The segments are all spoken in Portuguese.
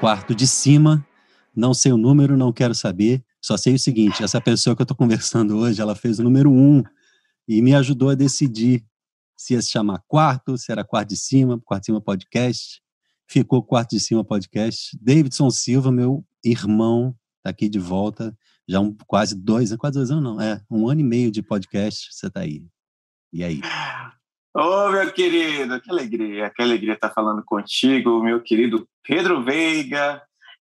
Quarto de cima. Não sei o número, não quero saber. Só sei o seguinte: essa pessoa que eu estou conversando hoje, ela fez o número um e me ajudou a decidir se ia se chamar quarto, se era quarto de cima, quarto de cima podcast. Ficou quarto de cima podcast. Davidson Silva, meu irmão, está aqui de volta. Já um, quase dois, quase dois anos não, é um ano e meio de podcast. Você está aí. E aí? Ô, oh, meu querido, que alegria, que alegria estar falando contigo, meu querido Pedro Veiga.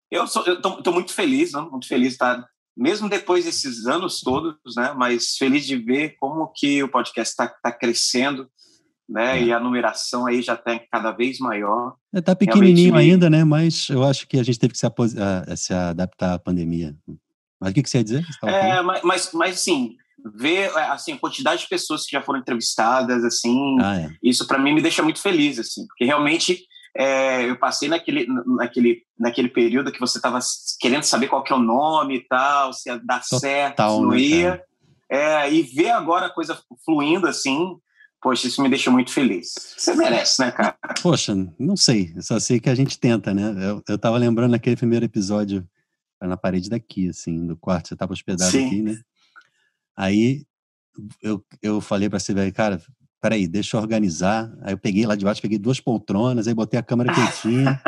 Eu estou muito feliz, não? muito feliz de estar, mesmo depois desses anos todos, né? Mas feliz de ver como que o podcast está tá crescendo, né? É. E a numeração aí já está cada vez maior. Está é, pequenininho Realmente... ainda, né? Mas eu acho que a gente teve que se, se adaptar à pandemia. Mas o que, que você ia dizer? Você é, mas, mas, mas, assim, ver é, assim a quantidade de pessoas que já foram entrevistadas assim ah, é. isso para mim me deixa muito feliz assim porque realmente é, eu passei naquele naquele naquele período que você estava querendo saber qual que é o nome e tal se ia dar Total, certo se não né, ia é, e ver agora a coisa fluindo assim Poxa, isso me deixa muito feliz. Você merece, né, cara? Poxa, não sei. Só sei que a gente tenta, né? Eu, eu tava lembrando naquele primeiro episódio na parede daqui, assim, do quarto. Você tava hospedado Sim. aqui, né? Aí eu, eu falei para você, cara, peraí, deixa eu organizar. Aí eu peguei lá de baixo, peguei duas poltronas, aí botei a câmera que eu tinha.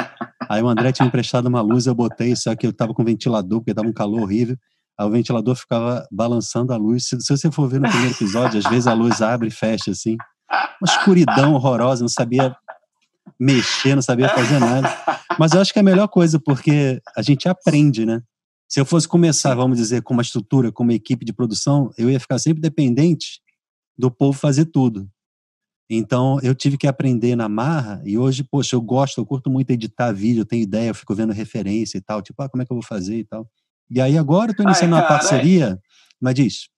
aí o André tinha emprestado uma luz, eu botei, só que eu tava com ventilador, porque tava um calor horrível. Aí o ventilador ficava balançando a luz. Se, se você for ver no primeiro episódio, às vezes a luz abre e fecha, assim. Uma escuridão horrorosa, não sabia mexer, não sabia fazer nada. Mas eu acho que é a melhor coisa, porque a gente aprende, né? Se eu fosse começar, vamos dizer, com uma estrutura, com uma equipe de produção, eu ia ficar sempre dependente do povo fazer tudo. Então, eu tive que aprender na marra, e hoje, poxa, eu gosto, eu curto muito editar vídeo, eu tenho ideia, eu fico vendo referência e tal, tipo, ah, como é que eu vou fazer e tal. E aí agora eu tô iniciando Ai, uma parceria, é... mas diz.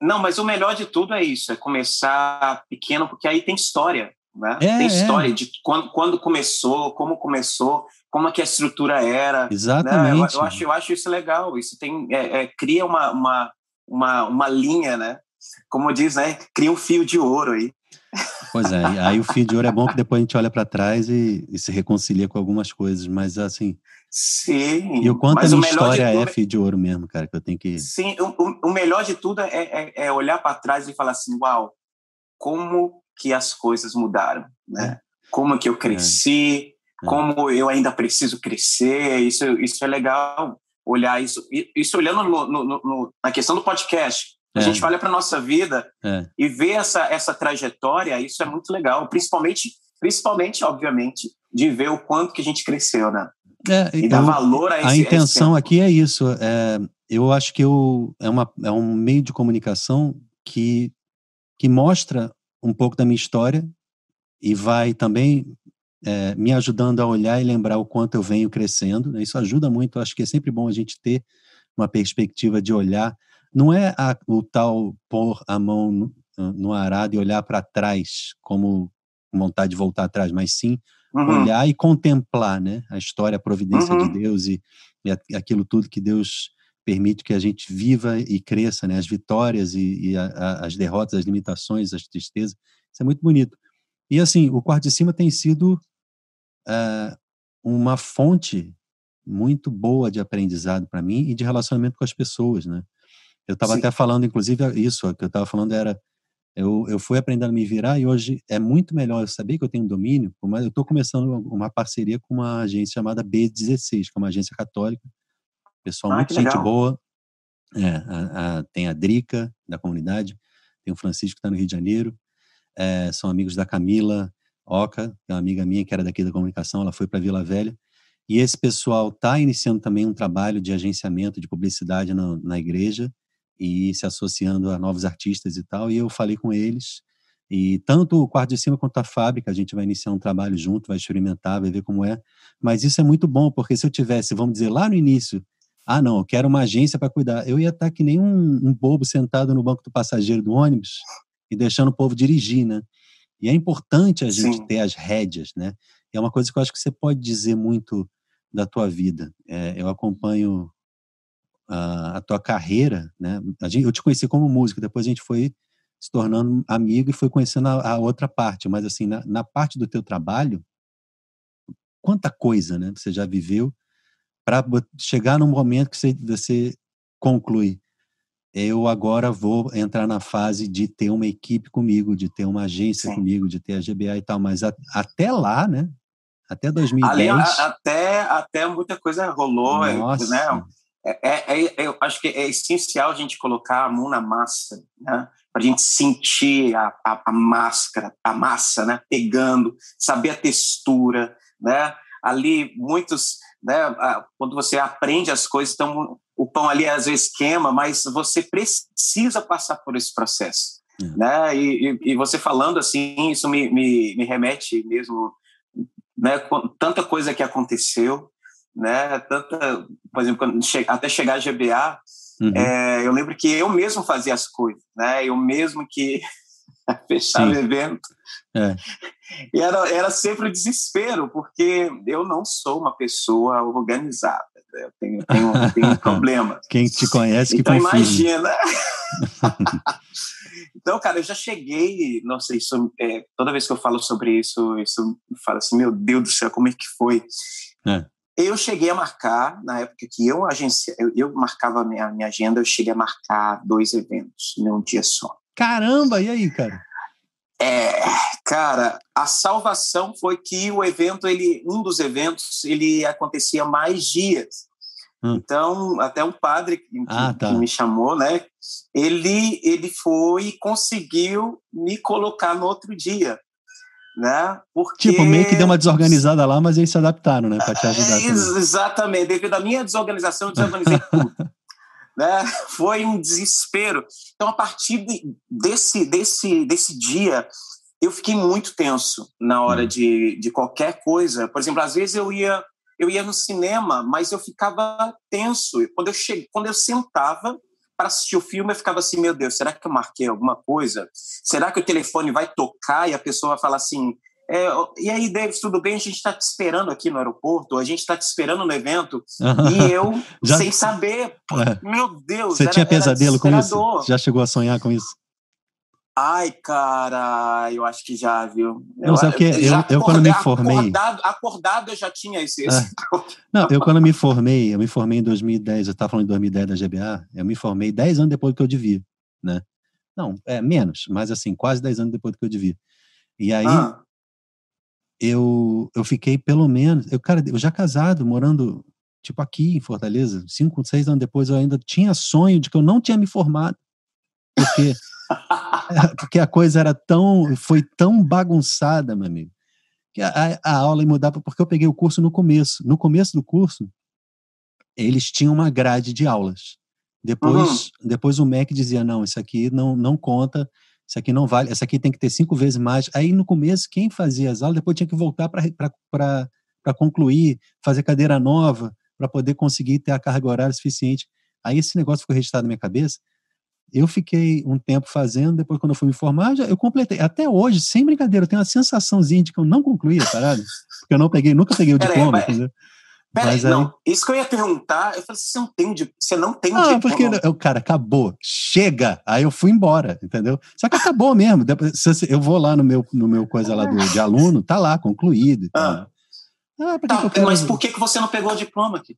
Não, mas o melhor de tudo é isso, é começar pequeno, porque aí tem história, né? É, tem história é. de quando, quando começou, como começou, como é que a estrutura era. Exatamente. Né? Eu, eu, acho, eu acho isso legal. Isso tem é, é, cria uma, uma, uma, uma linha, né? Como diz, né? Cria um fio de ouro aí. Pois é, aí o fio de ouro é bom que depois a gente olha para trás e, e, se reconcilia com algumas coisas, mas assim. Sim. E o quanto a minha história é fio de ouro mesmo, cara, que eu tenho que. Sim, o, o melhor de tudo é, é, é olhar para trás e falar assim: uau, como que as coisas mudaram, né? É. Como que eu cresci, é. Como eu ainda preciso crescer, isso, isso é legal olhar isso, isso olhando no, no, no, na questão do podcast. A é. gente olha para nossa vida é. e vê essa, essa trajetória, isso é muito legal, principalmente, principalmente, obviamente, de ver o quanto que a gente cresceu, né? É, e dar valor a esse A intenção esse aqui é isso. É, eu acho que eu, é, uma, é um meio de comunicação que, que mostra um pouco da minha história e vai também é, me ajudando a olhar e lembrar o quanto eu venho crescendo. Né? Isso ajuda muito. Acho que é sempre bom a gente ter uma perspectiva de olhar. Não é a, o tal pôr a mão no, no arado e olhar para trás como vontade de voltar atrás, mas sim uhum. olhar e contemplar né? a história, a providência uhum. de Deus e, e, aquilo tudo que Deus permite que a gente viva e cresça, né? as vitórias e, e a, a, as derrotas, as limitações, as tristezas. Isso é muito bonito. E assim, o quarto de cima tem sido uh, uma fonte muito boa de aprendizado para mim e de relacionamento com as pessoas, né? Eu estava até falando, inclusive, isso, o que eu estava falando era, eu, eu fui aprendendo a me virar e hoje é muito melhor eu saber que eu tenho um domínio, mas eu estou começando uma parceria com uma agência chamada B16, que é uma agência católica, pessoal ah, muito gente legal. boa, é, a, a, tem a Drica, da comunidade, tem o Francisco que está no Rio de Janeiro, é, são amigos da Camila Oca, que é uma amiga minha que era daqui da comunicação, ela foi para Vila Velha. E esse pessoal está iniciando também um trabalho de agenciamento de publicidade na, na igreja e se associando a novos artistas e tal. E eu falei com eles. E tanto o quarto de cima quanto a fábrica, a gente vai iniciar um trabalho junto, vai experimentar, vai ver como é. Mas isso é muito bom, porque se eu tivesse, vamos dizer, lá no início, ah, não, eu quero uma agência para cuidar, eu ia estar que nem um, um bobo sentado no banco do passageiro do ônibus e deixando o povo dirigir, né? E é importante a gente Sim. ter as rédeas, né? É uma coisa que eu acho que você pode dizer muito da tua vida. É, eu acompanho a, a, tua carreira, né? Gente, eu te conheci como músico, depois a gente foi se tornando amigo e foi conhecendo a, a outra parte. Mas assim, na, na, parte do teu trabalho, quanta coisa, né? Você já viveu para chegar no momento que você, você conclui. Eu agora vou entrar na fase de ter uma equipe comigo, de ter uma agência Sim. comigo, de ter a GBA e tal, mas a, até lá, né? Até 2010. Ali, até, até muita coisa rolou, é, Nossa. né? É, é, é, eu acho que é essencial a gente colocar a mão na massa, né? Para a gente sentir a, a, a, máscara, a massa, né? Pegando, saber a textura, né? Ali, muitos, né? Quando você aprende as coisas, então o pão ali às vezes queima, mas você precisa passar por esse processo, é. né? E, e, e, você falando assim, isso me, me, me remete mesmo né, tanta coisa que aconteceu, né, tanta, por exemplo, quando che até chegar a GBA, uhum. é, eu lembro que eu mesmo fazia as coisas, né, eu mesmo que fechava o evento. É. E era, era sempre o desespero, porque eu não sou uma pessoa organizada. Eu tenho, tenho, tenho um problema. Quem te conhece que Então imagina. Então, cara, eu já cheguei, não sei, isso, é, toda vez que eu falo sobre isso, isso me fala assim, meu Deus do céu, como é que foi? É. Eu cheguei a marcar, na época que eu agência, eu, eu marcava a minha, minha agenda, eu cheguei a marcar dois eventos em um dia só. Caramba, e aí, cara? É, cara, a salvação foi que o evento, ele, um dos eventos, ele acontecia mais dias. Hum. Então, até um padre que, ah, tá. que, me chamou, né? Ele, ele foi e conseguiu me colocar no outro dia, né? Porque... Tipo, meio que deu uma desorganizada lá, mas eles se adaptaram, né? Para te ajudar. É, exatamente. Devido à minha desorganização, eu desorganizei tudo. Né? Foi um desespero. Então, a partir de, desse, desse, desse dia, eu fiquei muito tenso na hora hum. de, de qualquer coisa. Por exemplo, às vezes eu ia eu ia no cinema, mas eu ficava tenso. Quando eu cheguei, quando eu sentava para assistir o filme, eu ficava assim, meu Deus, será que eu marquei alguma coisa? Será que o telefone vai tocar e a pessoa vai falar assim, é, e aí, Davis, tudo bem? A gente está te esperando aqui no aeroporto, a gente está te esperando no evento, e eu, Já... sem saber, é. meu Deus. Você era, tinha pesadelo com isso? Já chegou a sonhar com isso? Ai, cara, eu acho que já, viu? Não, sabe que eu, eu, eu, quando me formei. Acordado, acordado eu já tinha esse. esse... É. Não, eu quando me formei, eu me formei em 2010, eu estava falando em 2010 da GBA, eu me formei 10 anos depois do que eu devia, né? Não, é menos, mas assim, quase 10 anos depois do que eu devia. E aí, ah. Eu, eu fiquei pelo menos. Eu, cara, eu já casado, morando, tipo, aqui em Fortaleza, 5, 6 anos depois, eu ainda tinha sonho de que eu não tinha me formado. Porque. porque a coisa era tão, foi tão bagunçada, meu amigo, que a, a aula mudava, porque eu peguei o curso no começo. No começo do curso, eles tinham uma grade de aulas. Depois, uhum. depois o MEC dizia, não, isso aqui não, não conta, isso aqui não vale, essa aqui tem que ter cinco vezes mais. Aí no começo, quem fazia as aulas, depois tinha que voltar para concluir, fazer cadeira nova, para poder conseguir ter a carga horária suficiente. Aí esse negócio ficou registrado na minha cabeça. Eu fiquei um tempo fazendo, depois quando eu fui me formar, já, eu completei. Até hoje, sem brincadeira, eu tenho uma sensaçãozinha de que eu não concluí a parada, porque eu não peguei, nunca peguei o diploma, entendeu? Peraí, não, isso que eu ia perguntar, eu falei, você não tem, você não tem ah, diploma. porque o cara acabou, chega, aí eu fui embora, entendeu? Só que acabou mesmo, eu vou lá no meu, no meu coisa lá do, de aluno, tá lá, concluído e tal. Ah. Ah, tá, mas por que, que você não pegou o diploma aqui?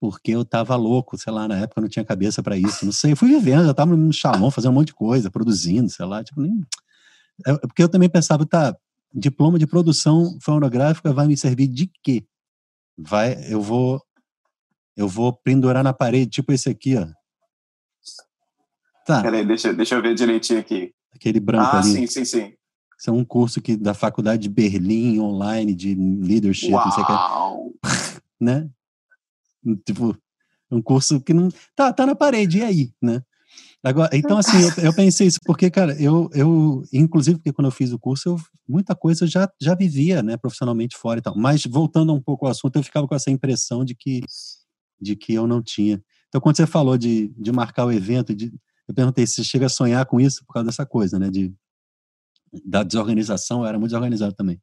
porque eu tava louco, sei lá, na época eu não tinha cabeça para isso, não sei, eu fui vivendo, eu tava no salão fazendo um monte de coisa, produzindo, sei lá, tipo, nem... É, é porque eu também pensava, tá, diploma de produção fonográfica vai me servir de quê? Vai, eu vou, eu vou pendurar na parede, tipo esse aqui, ó. Tá. Peraí, deixa, deixa eu ver direitinho aqui. Aquele branco ah, ali. Ah, sim, sim, sim. Isso é um curso que, da faculdade de Berlim, online, de leadership, Uau. não sei o que. Né? Tipo, um curso que não. Tá, tá na parede, e aí, né? Agora, então, assim, eu, eu, pensei isso, porque, cara, eu, eu, inclusive, porque quando eu fiz o curso, eu, muita coisa eu já, já vivia, né, profissionalmente fora e tal. Mas, voltando um pouco ao assunto, eu ficava com essa impressão de que, de que eu não tinha. Então, quando você falou de, de marcar o evento, de, eu perguntei se você chega a sonhar com isso por causa dessa coisa, né, de, da desorganização, eu era muito desorganizado também.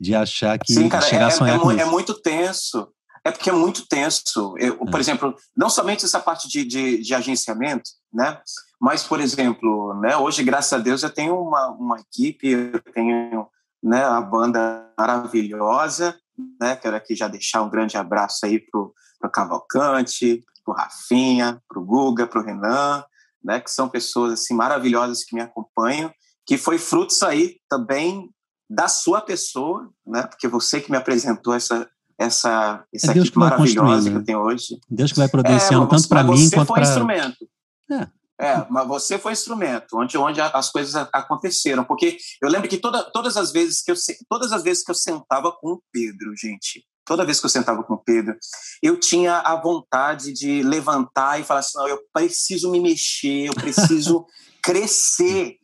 De achar que Sim, cara, chegar é, a sonhar é, com é isso. É muito tenso é porque é muito tenso. Eu, por é. exemplo, não somente essa parte de, de, de, agenciamento, né? Mas, por exemplo, né, hoje, graças a Deus, eu tenho uma, uma equipe, eu tenho né, a banda maravilhosa, né? Quero aqui já deixar um grande abraço aí para o Cavalcante, para o Rafinha, para o Guga, para o Renan, né? Que são pessoas assim maravilhosas que me acompanham, que foi frutos aí também da sua pessoa, né? Porque você que me apresentou essa essa essa é equipe maravilhosa que eu tenho hoje. Deus que vai providenciando é, tanto para mim quanto para você foi instrumento. É. É, mas você foi instrumento, onde, onde as coisas aconteceram. Porque eu lembro que toda, todas as vezes que eu todas as vezes que eu sentava com o Pedro, gente, toda vez que eu sentava com o Pedro, eu tinha a vontade de levantar e falar assim: não, eu preciso me mexer, eu preciso crescer.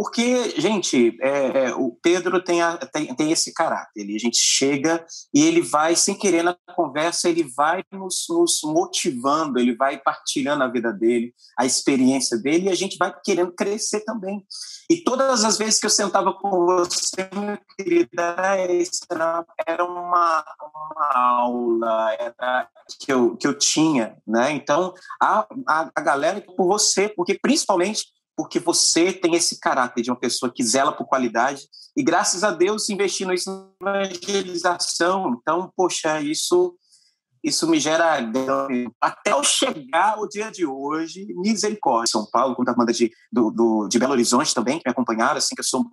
Porque, gente, é, é, o Pedro tem, a, tem, tem, esse caráter. Ele, a gente chega e ele vai, sem querer na conversa, ele vai nos, nos, motivando, ele vai partilhando a vida dele, a experiência dele, e a gente vai querendo crescer também. E todas as vezes que eu sentava com você, querida, era, era uma, uma aula era que, eu, que eu tinha. Né? Então, a, a, a galera, por você, porque principalmente porque você tem esse caráter de uma pessoa que zela por qualidade e graças a Deus investindo isso em evangelização. Então, poxa, isso isso me gera até eu chegar o dia de hoje, misericórdia. São Paulo, com a banda de, do, do, de Belo Horizonte também, que me acompanharam, assim, que eu sou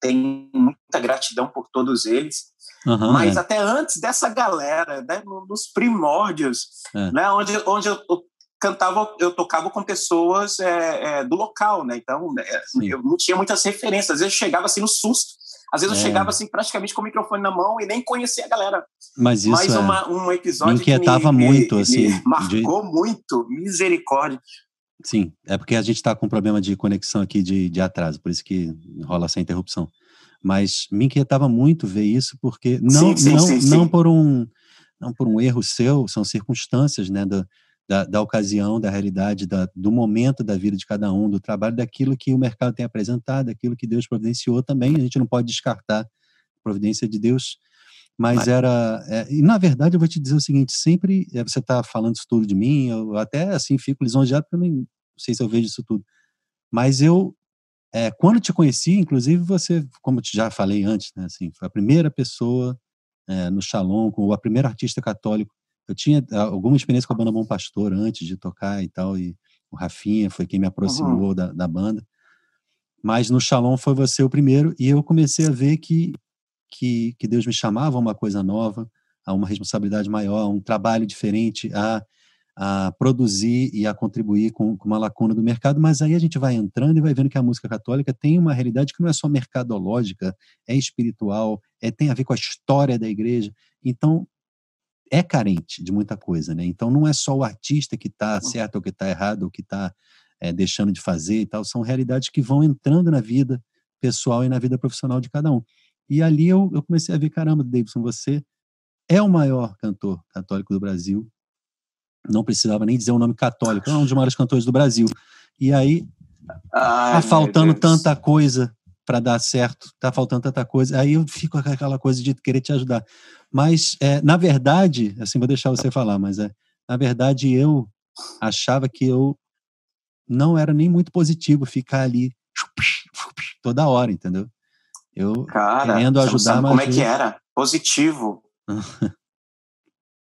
tenho muita gratidão por todos eles. Uhum, Mas é. até antes dessa galera, né, nos primórdios, é. né, onde, onde eu, eu cantava, eu tocava com pessoas é, é, do local, né? Então, é, eu não tinha muitas referências. Às vezes eu chegava assim no susto. Às vezes eu é. chegava assim praticamente com o microfone na mão e nem conhecia a galera. Mas isso Mais é uma, um episódio me inquietava me, muito, me, assim. Me marcou de... muito, misericórdia. Sim, é porque a gente está com um problema de conexão aqui de, de atraso, por isso que rola essa interrupção. Mas me inquietava muito ver isso, porque não, sim, sim, não, sim, não por um não por um erro seu, são circunstâncias, né, do, da, da ocasião, da realidade, da, do momento da vida de cada um, do trabalho, daquilo que o mercado tem apresentado, daquilo que Deus providenciou também. A gente não pode descartar a providência de Deus. Mas, mas era. É, e na verdade, eu vou te dizer o seguinte: sempre é, você está falando isso tudo de mim, eu até assim fico lisonjeado, porque eu não sei se eu vejo isso tudo. Mas eu, é, quando te conheci, inclusive você, como eu já falei antes, né, assim, foi a primeira pessoa é, no Shalom, com a primeira artista católico eu tinha ah, alguma experiência com a banda Bom Pastor antes de tocar e tal, e o Rafinha foi quem me aproximou uhum. da, da banda. Mas no Shalom foi você o primeiro, e eu comecei a ver que, que, que Deus me chamava a uma coisa nova, a uma responsabilidade maior, a um trabalho diferente, a, a produzir e a contribuir com, com uma lacuna do mercado, mas aí a gente vai entrando e vai vendo que a música católica tem uma realidade que não é só mercadológica, é espiritual, é, tem a ver com a história da igreja. Então, é carente de muita coisa, né? Então não é só o artista que está certo ou que está errado ou que está é, deixando de fazer e tal, são realidades que vão entrando na vida pessoal e na vida profissional de cada um. E ali eu, eu comecei a ver, caramba, Davidson, você é o maior cantor católico do Brasil. Não precisava nem dizer o nome católico, é um dos maiores cantores do Brasil. E aí, Ai, tá faltando tanta coisa para dar certo, tá faltando tanta coisa. Aí eu fico com aquela coisa de querer te ajudar. Mas, é, na verdade, assim, vou deixar você falar, mas é, na verdade eu achava que eu não era nem muito positivo ficar ali toda hora, entendeu? Eu Cara, querendo ajudar, mas como é que era? Positivo.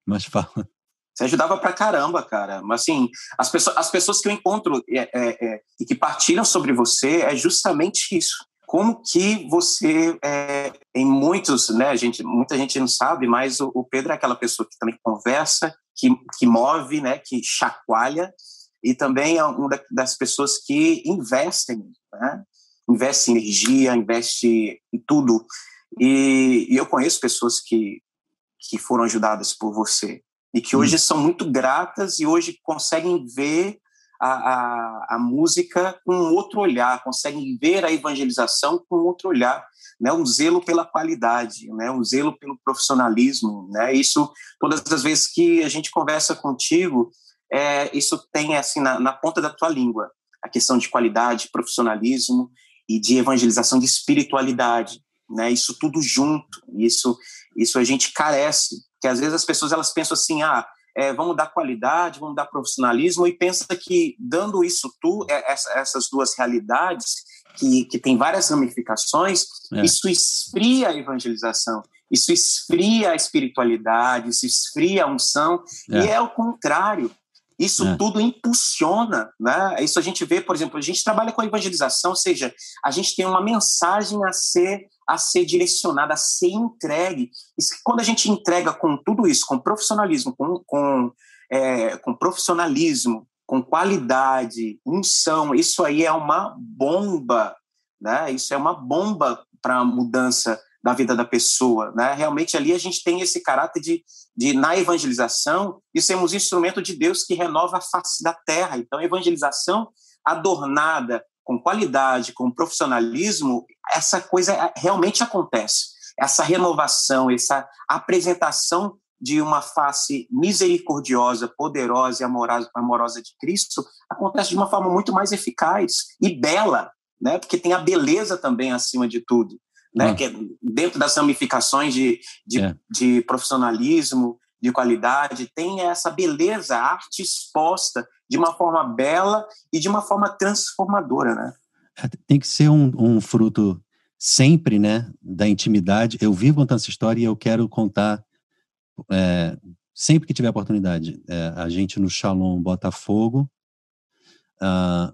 mas fala. Você ajudava pra caramba, cara. Mas assim, as pessoas, as pessoas que eu encontro é, é, é, e que partilham sobre você é justamente isso como que você, é, em muitos, né, gente, muita gente não sabe, mas o, o, Pedro é aquela pessoa que também conversa, que, que move, né, que chacoalha, e também é uma das pessoas que investem, né, investe energia, investe em tudo. E, e, eu conheço pessoas que, que foram ajudadas por você e que hoje hum. são muito gratas e hoje conseguem ver a, a, a, música com outro olhar, conseguem ver a evangelização com outro olhar, né? um zelo pela qualidade, né? um zelo pelo profissionalismo. Né? Isso, todas as vezes que a gente conversa contigo, é, isso tem assim na, na ponta da tua língua, a questão de qualidade, profissionalismo e de evangelização de espiritualidade. Né? Isso tudo junto, isso, isso a gente carece, que às vezes as pessoas elas pensam assim, ah, é, vamos dar qualidade, vamos dar profissionalismo, e pensa que dando isso tu, é, essas duas realidades, que, que tem várias ramificações, é. isso esfria a evangelização. isso esfria a espiritualidade, isso esfria a unção, é. e é o contrário. Isso é. tudo impulsiona, né? Isso a gente vê, por exemplo, a gente trabalha com a evangelização, ou seja, a gente tem uma mensagem a ser a ser direcionada, a ser entregue. Isso, quando a gente entrega com tudo isso, com profissionalismo, com, com, é, com profissionalismo, com qualidade, unção, isso aí é uma bomba, né? Isso é uma bomba para a mudança da vida da pessoa, né? Realmente ali a gente tem esse caráter de, de na evangelização, e sermos instrumento de Deus que renova a face da terra. Então, a evangelização adornada com qualidade, com profissionalismo, essa coisa realmente acontece. Essa renovação, essa apresentação de uma face misericordiosa, poderosa e amorosa, amorosa de Cristo acontece de uma forma muito mais eficaz e bela, né? Porque tem a beleza também acima de tudo né? Ah. Que é dentro das ramificações de, de, é. de, profissionalismo, de qualidade, tem essa beleza, a arte exposta de uma forma bela e de uma forma transformadora, né? É, tem que ser um, um fruto sempre, né, da intimidade. Eu vivo contando essa história e eu quero contar é, sempre que tiver oportunidade. É, a gente no Shalom Botafogo, uh,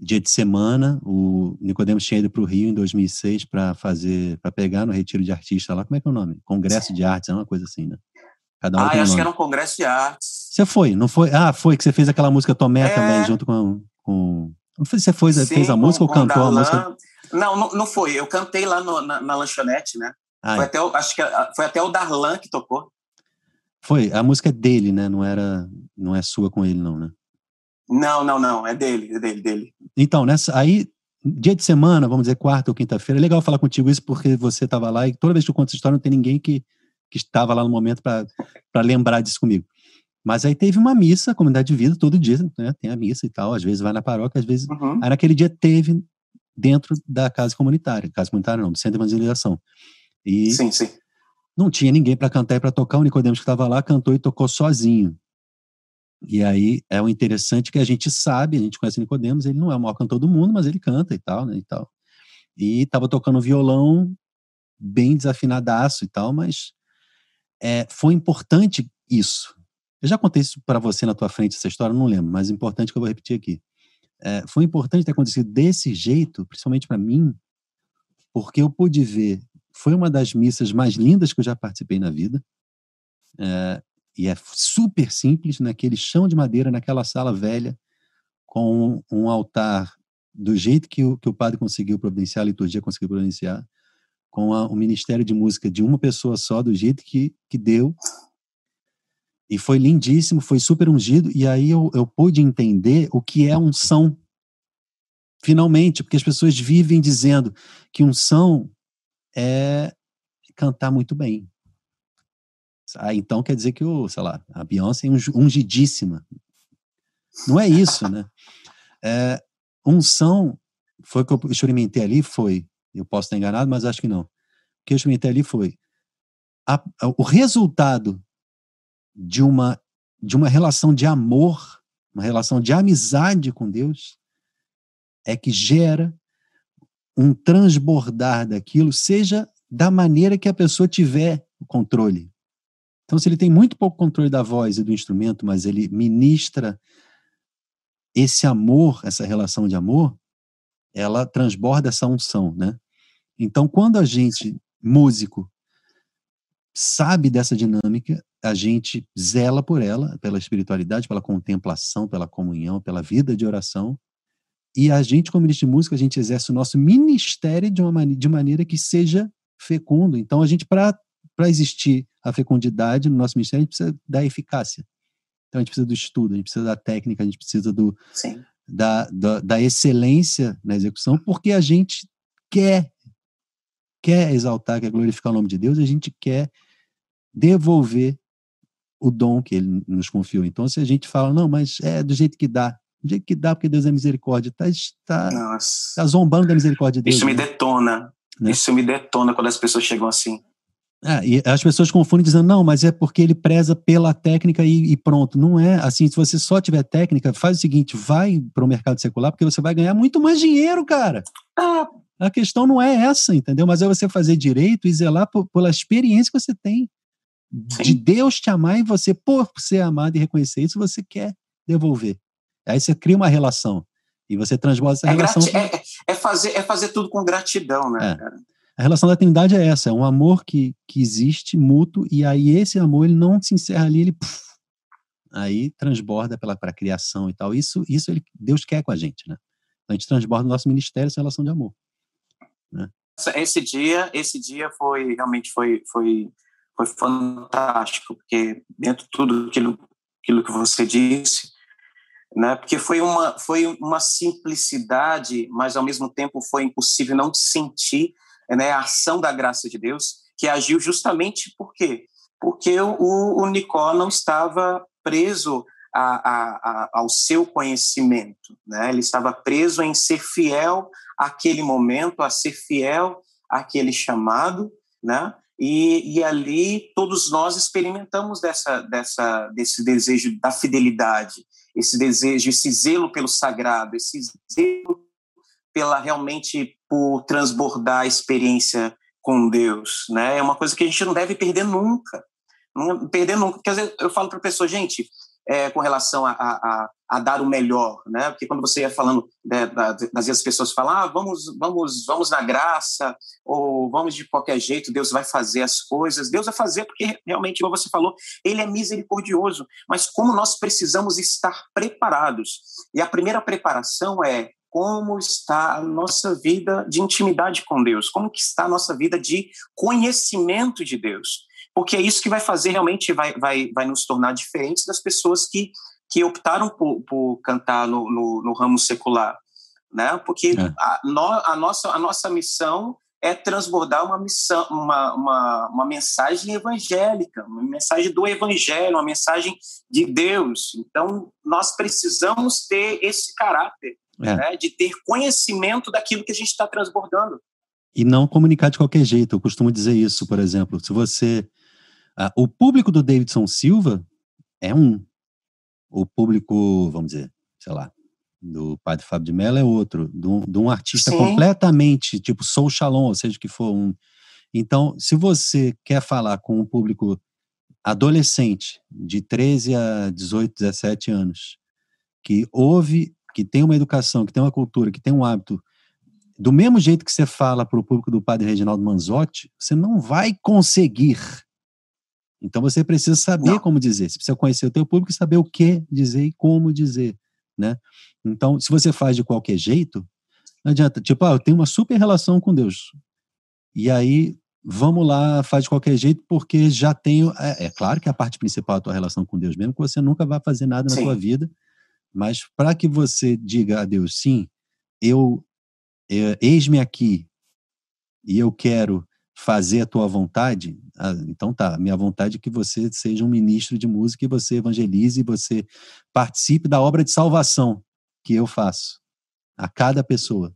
dia de semana, o Nicodemos tinha ido para o Rio em 2006 para fazer, para pegar no retiro de artista lá, como é que é o nome? Congresso de Artes, é uma coisa assim, né? Cada um ah, acho que era um congresso de artes. Você foi, não foi? Ah, foi que você fez aquela música Tomé é... também, junto com, com... Não você foi, Sim, fez a música ou cantou a música? Não, não, não foi. Eu cantei lá no, na, na, lanchonete, né? Ah, foi é. até o, acho que foi até o Darlan que tocou. Foi, a música é dele, né? Não era, não é sua com ele, não, né? Não, não, não. É dele, é dele, dele. Então, nessa, aí, dia de semana, vamos dizer, quarta ou quinta-feira, é legal falar contigo isso porque você estava lá e toda vez que eu conto essa história não tem ninguém que, que estava lá no momento para lembrar disso comigo. Mas aí teve uma missa, comunidade de vida, todo dia, né? Tem a missa e tal, às vezes vai na paróquia, às vezes. Uhum. Aí naquele dia teve dentro da casa comunitária, casa comunitária não, do centro de evangelização. E sim, sim. Não tinha ninguém para cantar e para tocar, o Nicodemos que estava lá cantou e tocou sozinho. E aí é o interessante que a gente sabe, a gente conhece Nicodemos, ele não é o maior cantor do mundo, mas ele canta e tal, né, e tal. E estava tocando violão bem desafinadaço e tal, mas é, foi importante isso. Eu já contei isso para você na tua frente, essa história, não lembro, mas é importante que eu vou repetir aqui. É, foi importante ter acontecido desse jeito, principalmente para mim, porque eu pude ver, foi uma das missas mais lindas que eu já participei na vida. É, e é super simples, naquele chão de madeira, naquela sala velha, com um altar do jeito que o, que o padre conseguiu providenciar, a liturgia conseguiu providenciar, com a, um ministério de música de uma pessoa só, do jeito que, que deu. E foi lindíssimo, foi super ungido, e aí eu, eu pude entender o que é unção. Finalmente, porque as pessoas vivem dizendo que unção é cantar muito bem, ah, então quer dizer que o, sei lá, a Beyoncé é ungidíssima. Não é isso, né? É, unção, foi o que eu experimentei ali, foi, eu posso estar enganado, mas acho que não. O que eu experimentei ali foi a, a, o resultado de uma, de uma relação de amor, uma relação de amizade com Deus, é que gera um transbordar daquilo, seja da maneira que a pessoa tiver o controle. Então, se ele tem muito pouco controle da voz e do instrumento, mas ele ministra esse amor, essa relação de amor, ela transborda essa unção, né? Então, quando a gente, músico, sabe dessa dinâmica, a gente zela por ela, pela espiritualidade, pela contemplação, pela comunhão, pela vida de oração, e a gente, como ministro de música, a gente exerce o nosso ministério de uma de maneira que seja fecundo. Então, a gente, para existir a fecundidade no nosso ministério, a gente precisa da eficácia. Então a gente precisa do estudo, a gente precisa da técnica, a gente precisa do, da, da, da, excelência na execução, porque a gente quer, quer exaltar, quer glorificar o nome de Deus, a gente quer devolver o dom que ele nos confiou. Então, se a gente fala, não, mas é do jeito que dá, do jeito que dá, porque Deus é misericórdia, está tá, tá zombando da misericórdia de Deus. Isso me né? detona. Né? Isso me detona quando as pessoas chegam assim. É, e as pessoas confundem dizendo, não, mas é porque ele preza pela técnica e, e, pronto. Não é assim, se você só tiver técnica, faz o seguinte, vai para o mercado secular, porque você vai ganhar muito mais dinheiro, cara. Ah, A questão não é essa, entendeu? Mas é você fazer direito e zelar por, pela experiência que você tem Sim. de Deus te amar e você, por ser amado e reconhecer isso, você quer devolver. Aí você cria uma relação e você transborda essa é relação. É, é, fazer, é fazer tudo com gratidão, né, é. A relação da Trindade é essa, é um amor que, que existe, mútuo, e aí esse amor ele não se encerra ali, ele aí transborda pela a criação e tal. Isso, isso ele, Deus quer com a gente, né? Então, a gente transborda no nosso ministério essa relação de amor. Né? Esse dia, esse dia foi realmente foi, foi, foi fantástico, porque dentro de tudo aquilo, aquilo que você disse, né? Porque foi uma foi uma simplicidade, mas ao mesmo tempo foi impossível não sentir né, a ação da graça de Deus, que agiu justamente por quê? Porque o, o Nicó não estava preso a, a, ao seu conhecimento, né? ele estava preso em ser fiel àquele momento, a ser fiel àquele chamado, né? E, e, ali todos nós experimentamos dessa, dessa, desse desejo da fidelidade, esse desejo, esse zelo pelo sagrado, esse zelo pela realmente por transbordar a experiência com Deus, né? É uma coisa que a gente não deve perder nunca, não perder nunca. Quer dizer, eu falo para a pessoa, gente, é, com relação a, a, a, dar o melhor, né? Porque quando você ia falando, né, das vezes as pessoas falam, ah, vamos, vamos, vamos na graça, ou vamos de qualquer jeito, Deus vai fazer as coisas. Deus vai fazer porque realmente, como você falou, Ele é misericordioso. Mas como nós precisamos estar preparados? E a primeira preparação é como está a nossa vida de intimidade com Deus, como que está a nossa vida de conhecimento de Deus, porque é isso que vai fazer realmente, vai, vai, vai nos tornar diferentes das pessoas que, que optaram por, por cantar no, no, no, ramo secular, né? Porque é. a, no, a, nossa, a nossa missão é transbordar uma missão, uma, uma, uma mensagem evangélica, uma mensagem do evangelho, uma mensagem de Deus. Então, nós precisamos ter esse caráter é. né, de ter conhecimento daquilo que a gente está transbordando. E não comunicar de qualquer jeito. Eu costumo dizer isso, por exemplo. Se você. Uh, o público do Davidson Silva é um. O público, vamos dizer, sei lá, do Padre Fábio de Mello é outro. De um, artista Sim. completamente, tipo Soul Shalom, ou seja, que for um. Então, se você quer falar com um público adolescente, de 13 a 18, 17 anos, que ouve que tem uma educação, que tem uma cultura, que tem um hábito, do mesmo jeito que você fala para o público do padre Reginaldo Manzotti, você não vai conseguir. Então você precisa saber não. como dizer, você precisa conhecer o teu público e saber o que dizer e como dizer, né? Então, se você faz de qualquer jeito, não adianta. Tipo, ah, eu tenho uma super relação com Deus. E aí, vamos lá, faz de qualquer jeito, porque já tenho. É, é claro que a parte principal é a tua relação com Deus, mesmo que você nunca vá fazer nada na Sim. tua vida mas para que você diga a Deus, sim, eu, eu eis-me aqui e eu quero fazer a tua vontade, ah, então tá, minha vontade é que você seja um ministro de música e você evangelize, e você participe da obra de salvação que eu faço a cada pessoa.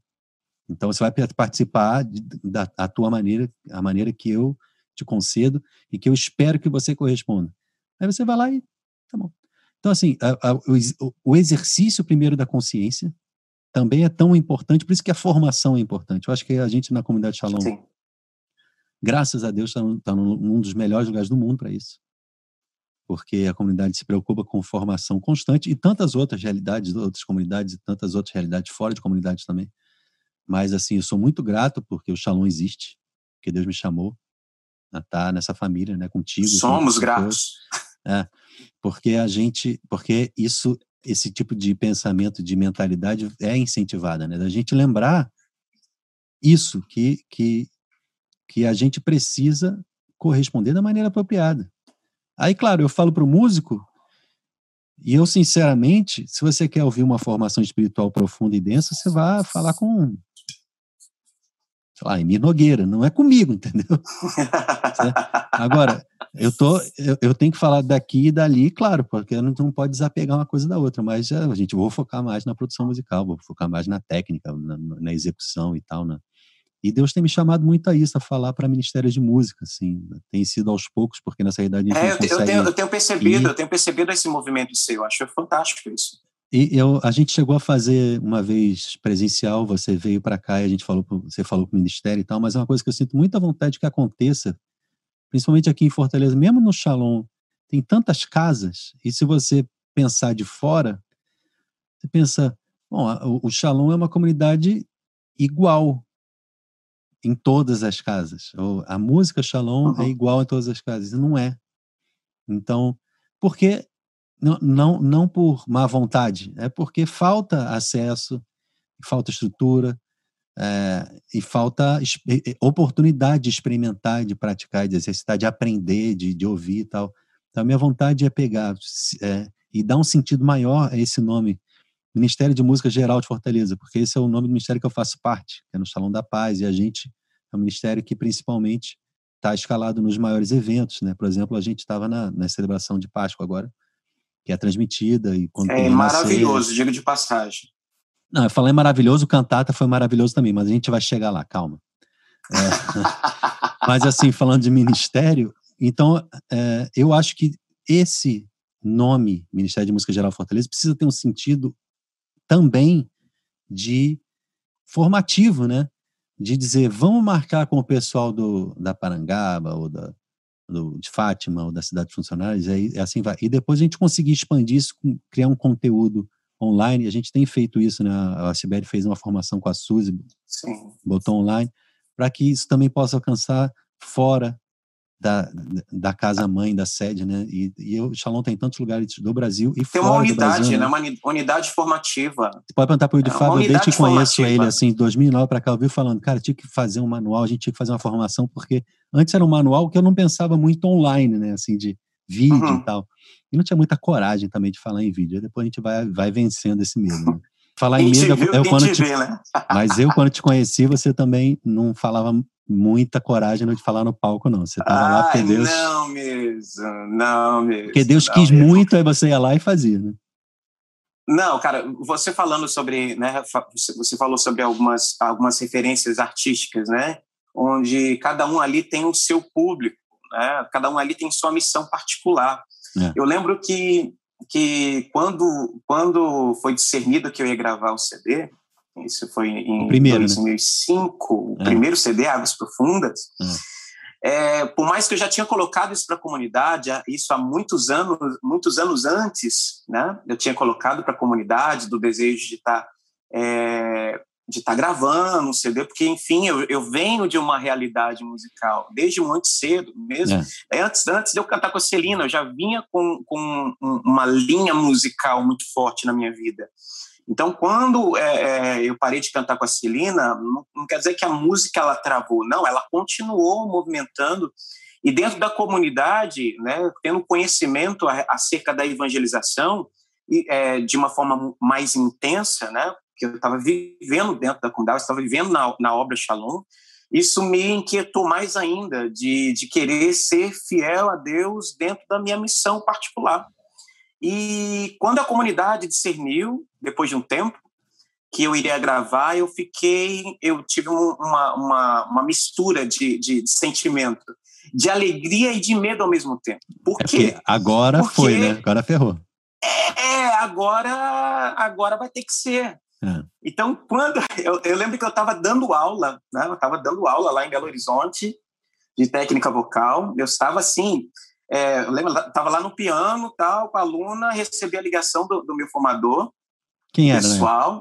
Então você vai participar da, da tua maneira, a maneira que eu te concedo e que eu espero que você corresponda. Aí você vai lá e tá bom. Então, assim, a, a, o, o, exercício primeiro da consciência também é tão importante, por isso que a formação é importante. Eu acho que a gente na comunidade Shalom, Sim. graças a Deus, está tá num dos melhores lugares do mundo para isso. Porque a comunidade se preocupa com formação constante e tantas outras realidades, outras comunidades e tantas outras realidades fora de comunidades também. Mas, assim, eu sou muito grato porque o Shalom existe, porque Deus me chamou a estar nessa família, né, contigo. Somos gratos. É, porque a gente, porque isso, esse tipo de pensamento, de mentalidade é incentivada, né? Da gente lembrar isso que que que a gente precisa corresponder da maneira apropriada. Aí, claro, eu falo para o músico e eu, sinceramente, se você quer ouvir uma formação espiritual profunda e densa, você vai falar com sei lá, Emir Nogueira, não é comigo, entendeu? Agora, eu, tô, eu, eu, tenho que falar daqui e dali, claro, porque não, não pode desapegar uma coisa da outra, mas a gente vou focar mais na produção musical, vou focar mais na técnica, na, na execução e tal, né? E Deus tem me chamado muito a isso, a falar para ministérios de música, assim, tem sido aos poucos, porque nessa realidade é, eu, eu, tenho, eu tenho percebido, ir. eu tenho percebido esse movimento seu, eu acho fantástico isso. E eu, a gente chegou a fazer uma vez presencial, você veio para cá e a gente falou, você falou com o ministério e tal, mas é uma coisa que eu sinto muita vontade que aconteça, principalmente aqui em Fortaleza, mesmo no Shalom, tem tantas casas, e se você pensar de fora, você pensa, bom, o, Shalom é uma comunidade igual em todas as casas. A música Shalom uhum. é igual em todas as casas, e não é. Então, porque não, não, não por má vontade, é porque falta acesso, falta estrutura é, e falta oportunidade de experimentar, de praticar, de exercitar, de aprender, de, de ouvir e tal. Então, a minha vontade é pegar é, e dar um sentido maior a esse nome, Ministério de Música Geral de Fortaleza, porque esse é o nome do ministério que eu faço parte, que é no Salão da Paz, e a gente é um ministério que principalmente está escalado nos maiores eventos, né? Por exemplo, a gente estava na, na celebração de Páscoa agora, que é transmitida. E quando é maravilhoso, diga de passagem. Não, eu falei maravilhoso, cantata foi maravilhoso também, mas a gente vai chegar lá, calma. É, mas assim, falando de ministério, então é, eu acho que esse nome, Ministério de Música Geral Fortaleza, precisa ter um sentido também de formativo, né? De dizer, vamos marcar com o pessoal do, da Parangaba ou da, do, de Fátima ou da cidade de funcionários, aí assim vai. E depois a gente conseguir expandir isso, criar um conteúdo online, a gente tem feito isso, né? A Sibeli fez uma formação com a Suzy, Sim. botou online, para que isso também possa alcançar fora da, da casa mãe, da sede, né? E, e o Shalom tem tantos lugares do Brasil e tem fora uma unidade, Brasil, né? Uma unidade formativa. Você pode perguntar para o de é, Fábio, desde que conheço formativa. ele, assim, 2009 para cá, eu vi falando, cara, tinha que fazer um manual, a gente tinha que fazer uma formação, porque antes era um manual que eu não pensava muito online, né? Assim, de vídeo uhum. e tal. E não tinha muita coragem também de falar em vídeo. Depois a gente vai, vai vencendo esse medo. Né? Falar em medo, viu, eu, quando te, vê, né? mas eu quando te conheci, você também não falava muita coragem de falar no palco, não. Você tava Ai, lá porque Deus. Não mesmo, não mesmo. Porque Deus quis mesmo. muito, aí você ia lá e fazia, né? Não, cara, você falando sobre, né, você falou sobre algumas, algumas referências artísticas, né, onde cada um ali tem o seu público, né, cada um ali tem sua missão particular. É. Eu lembro que, que quando, quando foi discernido que eu ia gravar o CD, isso foi em primeiro, 2005, né? o é. primeiro CD, Águas Profundas. É. é, por mais que eu já tinha colocado isso para a comunidade, isso há muitos anos, muitos anos antes, né? Eu tinha colocado para a comunidade do desejo de estar tá, é, de estar tá gravando um CD, porque enfim eu, eu venho de uma realidade musical desde muito cedo mesmo. É. Antes, antes de eu cantar com a Celina, eu já vinha com, com uma linha musical muito forte na minha vida. Então, quando é, é, eu parei de cantar com a Celina, não, não, quer dizer que a música ela travou, não, ela continuou movimentando e dentro da comunidade, né, tendo conhecimento acerca da evangelização e, é, de uma forma mais intensa, né, que eu estava vivendo dentro da comunidade, estava vivendo na, na obra Shalom, isso me inquietou mais ainda de, de querer ser fiel a Deus dentro da minha missão particular. E quando a comunidade discerniu, depois de um tempo, que eu iria gravar, eu fiquei, eu tive uma, uma, uma mistura de, de, de, sentimento, de alegria e de medo ao mesmo tempo. Por é quê? agora Porque, foi, né? Agora ferrou. É, é, agora, agora vai ter que ser. É. Então, quando eu, eu, lembro que eu estava dando aula, né? Eu estava dando aula lá em Belo Horizonte de técnica vocal. Eu estava assim, é, eu lembro, estava lá no piano, tal, com a aluna, recebi a ligação do, do meu formador. Quem era? Né? Pessoal. Né?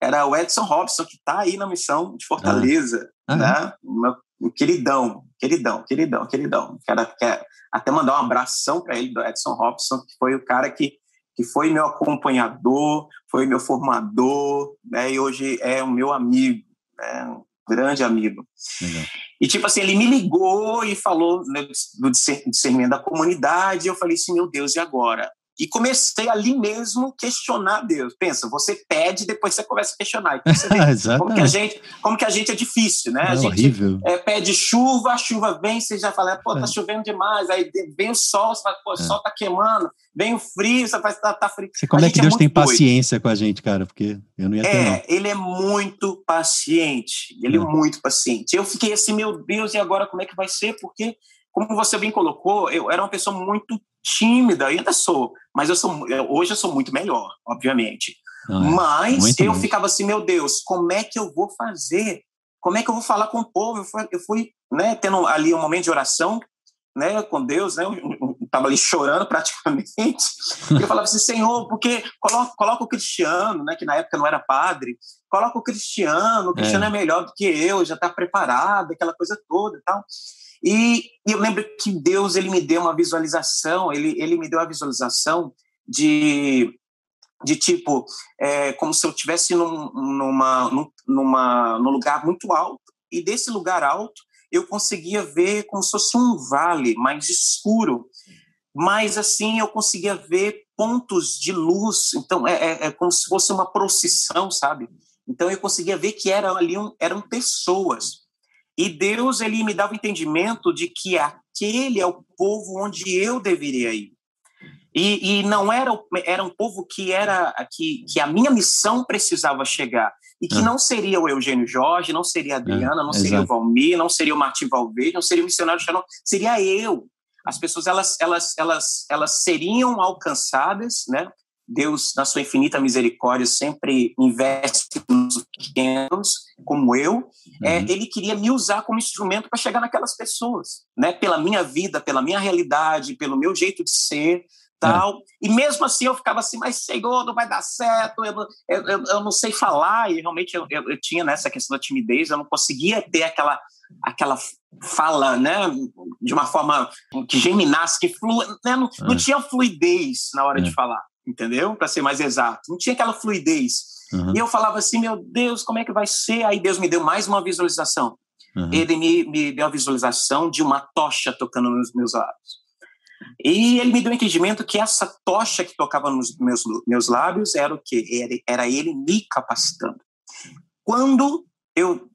Era o Edson Robson, que está aí na missão de Fortaleza, ah. né? Meu, queridão, queridão, queridão, queridão. Quero, quero até mandar um abração para ele, do Edson Robson, que foi o cara que, que foi meu acompanhador, foi meu formador, né? E hoje é o meu amigo, né? Um grande amigo. Legal. E, tipo assim, ele me ligou e falou né, do discernimento da comunidade. E eu falei assim, meu Deus, e agora? E comecei ali mesmo questionar Deus. Pensa, você pede, depois você começa a questionar. Então você vê como, que a gente, como que a gente é difícil, né? É a gente horrível. É, pede chuva, a chuva vem, você já fala, pô, tá é. chovendo demais. Aí vem o sol, você fala, pô, o é. sol tá queimando. Vem o frio, você fala, tá, tá frio. Como é que é Deus tem paciência doido. com a gente, cara? Porque eu não ia ter, É, não. ele é muito paciente. Ele é muito paciente. Eu fiquei assim, meu Deus, e agora como é que vai ser? Porque como você bem colocou, eu era uma pessoa muito tímida, ainda sou, Mas eu sou, hoje eu sou muito melhor, obviamente. Não, é. Mas eu ficava assim, meu Deus, como é que eu vou fazer? Como é que eu vou falar com o povo? Eu fui, eu fui né, tendo ali um momento de oração né, com Deus, né, estava ali chorando praticamente. eu falava assim, Senhor, porque coloca, coloca o cristiano, né, que na época não era padre, coloca o cristiano, o cristiano é, é melhor do que eu, já está preparado, aquela coisa toda e tal. E, e, eu lembro que Deus ele me deu uma visualização, ele, ele me deu a visualização de, de tipo, é, como se eu estivesse num, numa, numa, num lugar muito alto, e desse lugar alto eu conseguia ver como se fosse um vale mais escuro, mas assim eu conseguia ver pontos de luz, então é, é, é como se fosse uma procissão, sabe? Então eu conseguia ver que eram ali um, eram pessoas. E Deus ele me dava o entendimento de que aquele é o povo onde eu deveria ir. E, e não era era um povo que era que, que a minha missão precisava chegar e que ah. não seria o Eugênio Jorge, não seria a Adriana, não seria o Valmir, não seria o Martim Valverde, não seria o missionário Xanon, seria eu. As pessoas elas elas elas elas seriam alcançadas, né? Deus, na sua infinita misericórdia, sempre investe nos pequenos, como eu. É, uhum. É, ele queria me usar como instrumento para chegar naquelas pessoas, né? Pela minha vida, pela minha realidade, pelo meu jeito de ser, tal. É. E mesmo assim eu ficava assim, mas Senhor, não vai dar certo, eu, eu, eu, eu não sei falar. E realmente eu, eu, eu, tinha nessa questão da timidez, eu não conseguia ter aquela, aquela fala, né, de uma forma que geminasse, que flu, né, não, é. não tinha fluidez na hora é. de falar, entendeu? Para ser mais exato. Não tinha aquela fluidez. Uhum. E eu falava assim, meu Deus, como é que vai ser? Aí Deus me deu mais uma visualização. Uhum. Ele me, me deu a visualização de uma tocha tocando nos meus lábios. E ele me deu o entendimento que essa tocha que tocava nos meus, meus lábios era o quê? Era, era ele me capacitando. Quando eu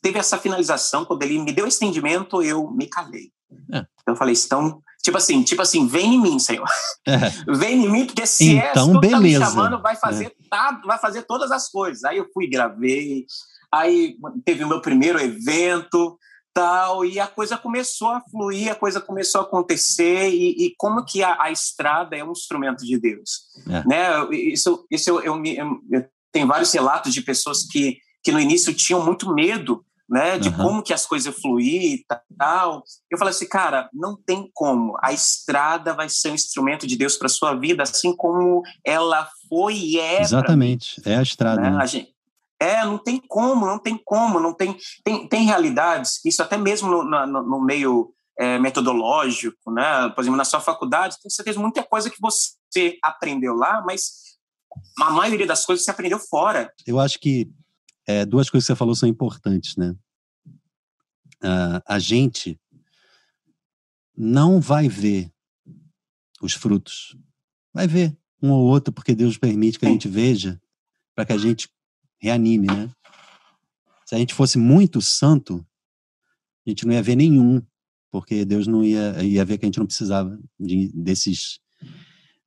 teve essa finalização, quando ele me deu esse entendimento, eu me calei. É. Eu falei, então, tipo assim, tipo assim, vem em mim, Senhor. É. vem em mim, porque se então, é, beleza. tá me chamando, vai fazer, é. tá, vai fazer todas as coisas. Aí eu fui gravei, aí teve o meu primeiro evento, tal, e a coisa começou a fluir, a coisa começou a acontecer, e, e como que a, a, estrada é um instrumento de Deus. É. Né? Isso, isso eu, eu, eu, eu, tenho vários relatos de pessoas que, que no início tinham muito medo né, de uhum. como que as coisas fluir e tal. Eu falei assim, cara, não tem como. A estrada vai ser um instrumento de Deus para sua vida, assim como ela foi e é. Exatamente, é a estrada. Né? Né? A gente, é, não tem como, não tem como, não tem. Tem, tem realidades, isso até mesmo no, no, no meio é, metodológico, né? Por exemplo, na sua faculdade, tem certeza muita coisa que você aprendeu lá, mas a maioria das coisas você aprendeu fora. Eu acho que é, duas coisas que você falou são importantes, né? Uh, a gente não vai ver os frutos. Vai ver um ou outro, porque Deus permite que a gente veja, para que a gente reanime, né? Se a gente fosse muito santo, a gente não ia ver nenhum, porque Deus não ia, ia ver que a gente não precisava de, desses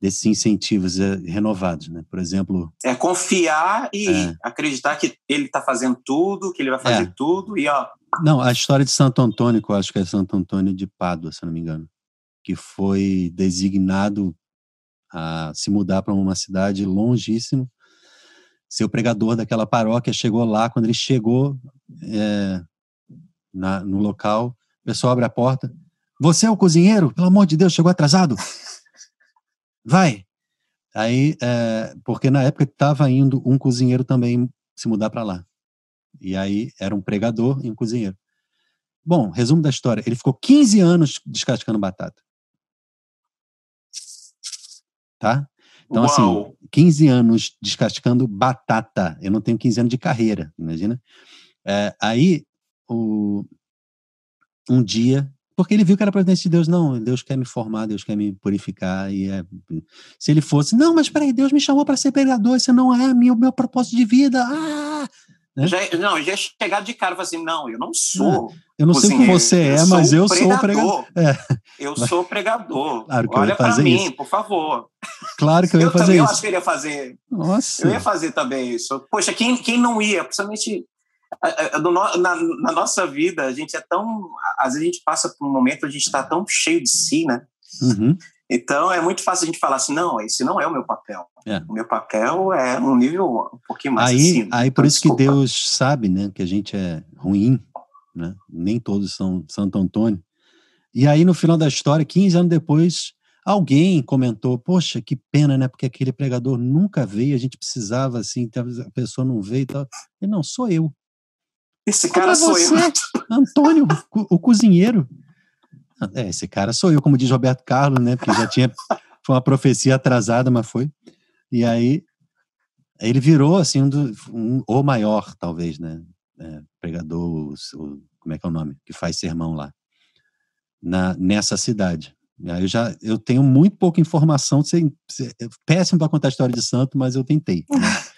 desses incentivos é, renovados, né? Por exemplo, é confiar e é, acreditar que ele está fazendo tudo, que ele vai fazer é, tudo e ó. Não, a história de Santo Antônio, que eu acho que é Santo Antônio de Pádua, se não me engano, que foi designado a se mudar para uma cidade longíssima ser o pregador daquela paróquia, chegou lá, quando ele chegou é, na, no local, o pessoal abre a porta, você é o cozinheiro? Pelo amor de Deus, chegou atrasado? Vai! Aí, é, porque na época estava indo um cozinheiro também se mudar para lá. E aí era um pregador e um cozinheiro. Bom, resumo da história. Ele ficou 15 anos descascando batata. Tá? Então, assim, Uau. assim, 15 anos descascando batata. Eu não tenho 15 anos de carreira, imagina. É, aí, o, um dia, porque ele viu que era providência de Deus, não, Deus quer me formar, Deus quer me purificar. E é, se ele fosse, não, mas peraí, Deus me chamou para ser pregador, isso não é meu, meu propósito de vida. Ah! Né? Já, não, já chegar de cara e falar assim: não, eu não sou. eu não sei o que você é, eu mas eu sou pregador. É. Eu sou pregador. Claro que Olha para mim, isso. por favor. Claro que eu ia fazer também, isso. Eu acho que ele ia fazer. Nossa. Eu ia fazer também isso. Poxa, quem, quem não ia? Principalmente na, na nossa vida, a gente é tão. Às vezes a gente passa por um momento, a gente está tão cheio de si, né? Uhum. Então é muito fácil a gente falar assim, não, esse não é o meu papel. É. O meu papel é um nível um pouquinho mais aí, acima. Aí então, por isso desculpa. que Deus sabe, né, que a gente é ruim, né? Nem todos são Santo Antônio. E aí no final da história, 15 anos depois, alguém comentou: "Poxa, que pena, né? Porque aquele pregador nunca veio, a gente precisava assim, a pessoa não veio e tal". E não, sou eu. Esse cara é sou você, eu. Antônio, o cozinheiro. É, esse cara sou eu, como diz Roberto Carlos, né? Porque já tinha. Foi uma profecia atrasada, mas foi. E aí. Ele virou, assim, um, do, um o maior, talvez, né? É, pregador, o, como é que é o nome? Que faz sermão lá. Na, nessa cidade. Eu já eu tenho muito pouca informação, você, você, é péssimo para contar a história de santo, mas eu tentei. Né?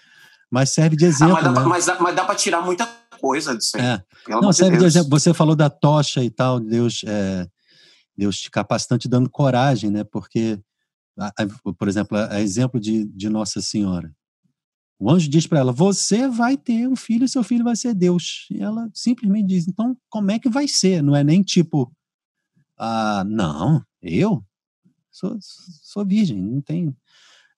Mas serve de exemplo. Ah, mas, dá, né? mas, dá, mas dá para tirar muita coisa disso aí. É. Não, serve de, exemplo. Você falou da tocha e tal, Deus é, Deus te capacitando, dando coragem, né? Porque, por exemplo, a exemplo de, de Nossa Senhora. O anjo diz para ela: Você vai ter um filho e seu filho vai ser Deus. E ela simplesmente diz: Então, como é que vai ser? Não é nem tipo, ah, não, eu sou, sou virgem, não tem.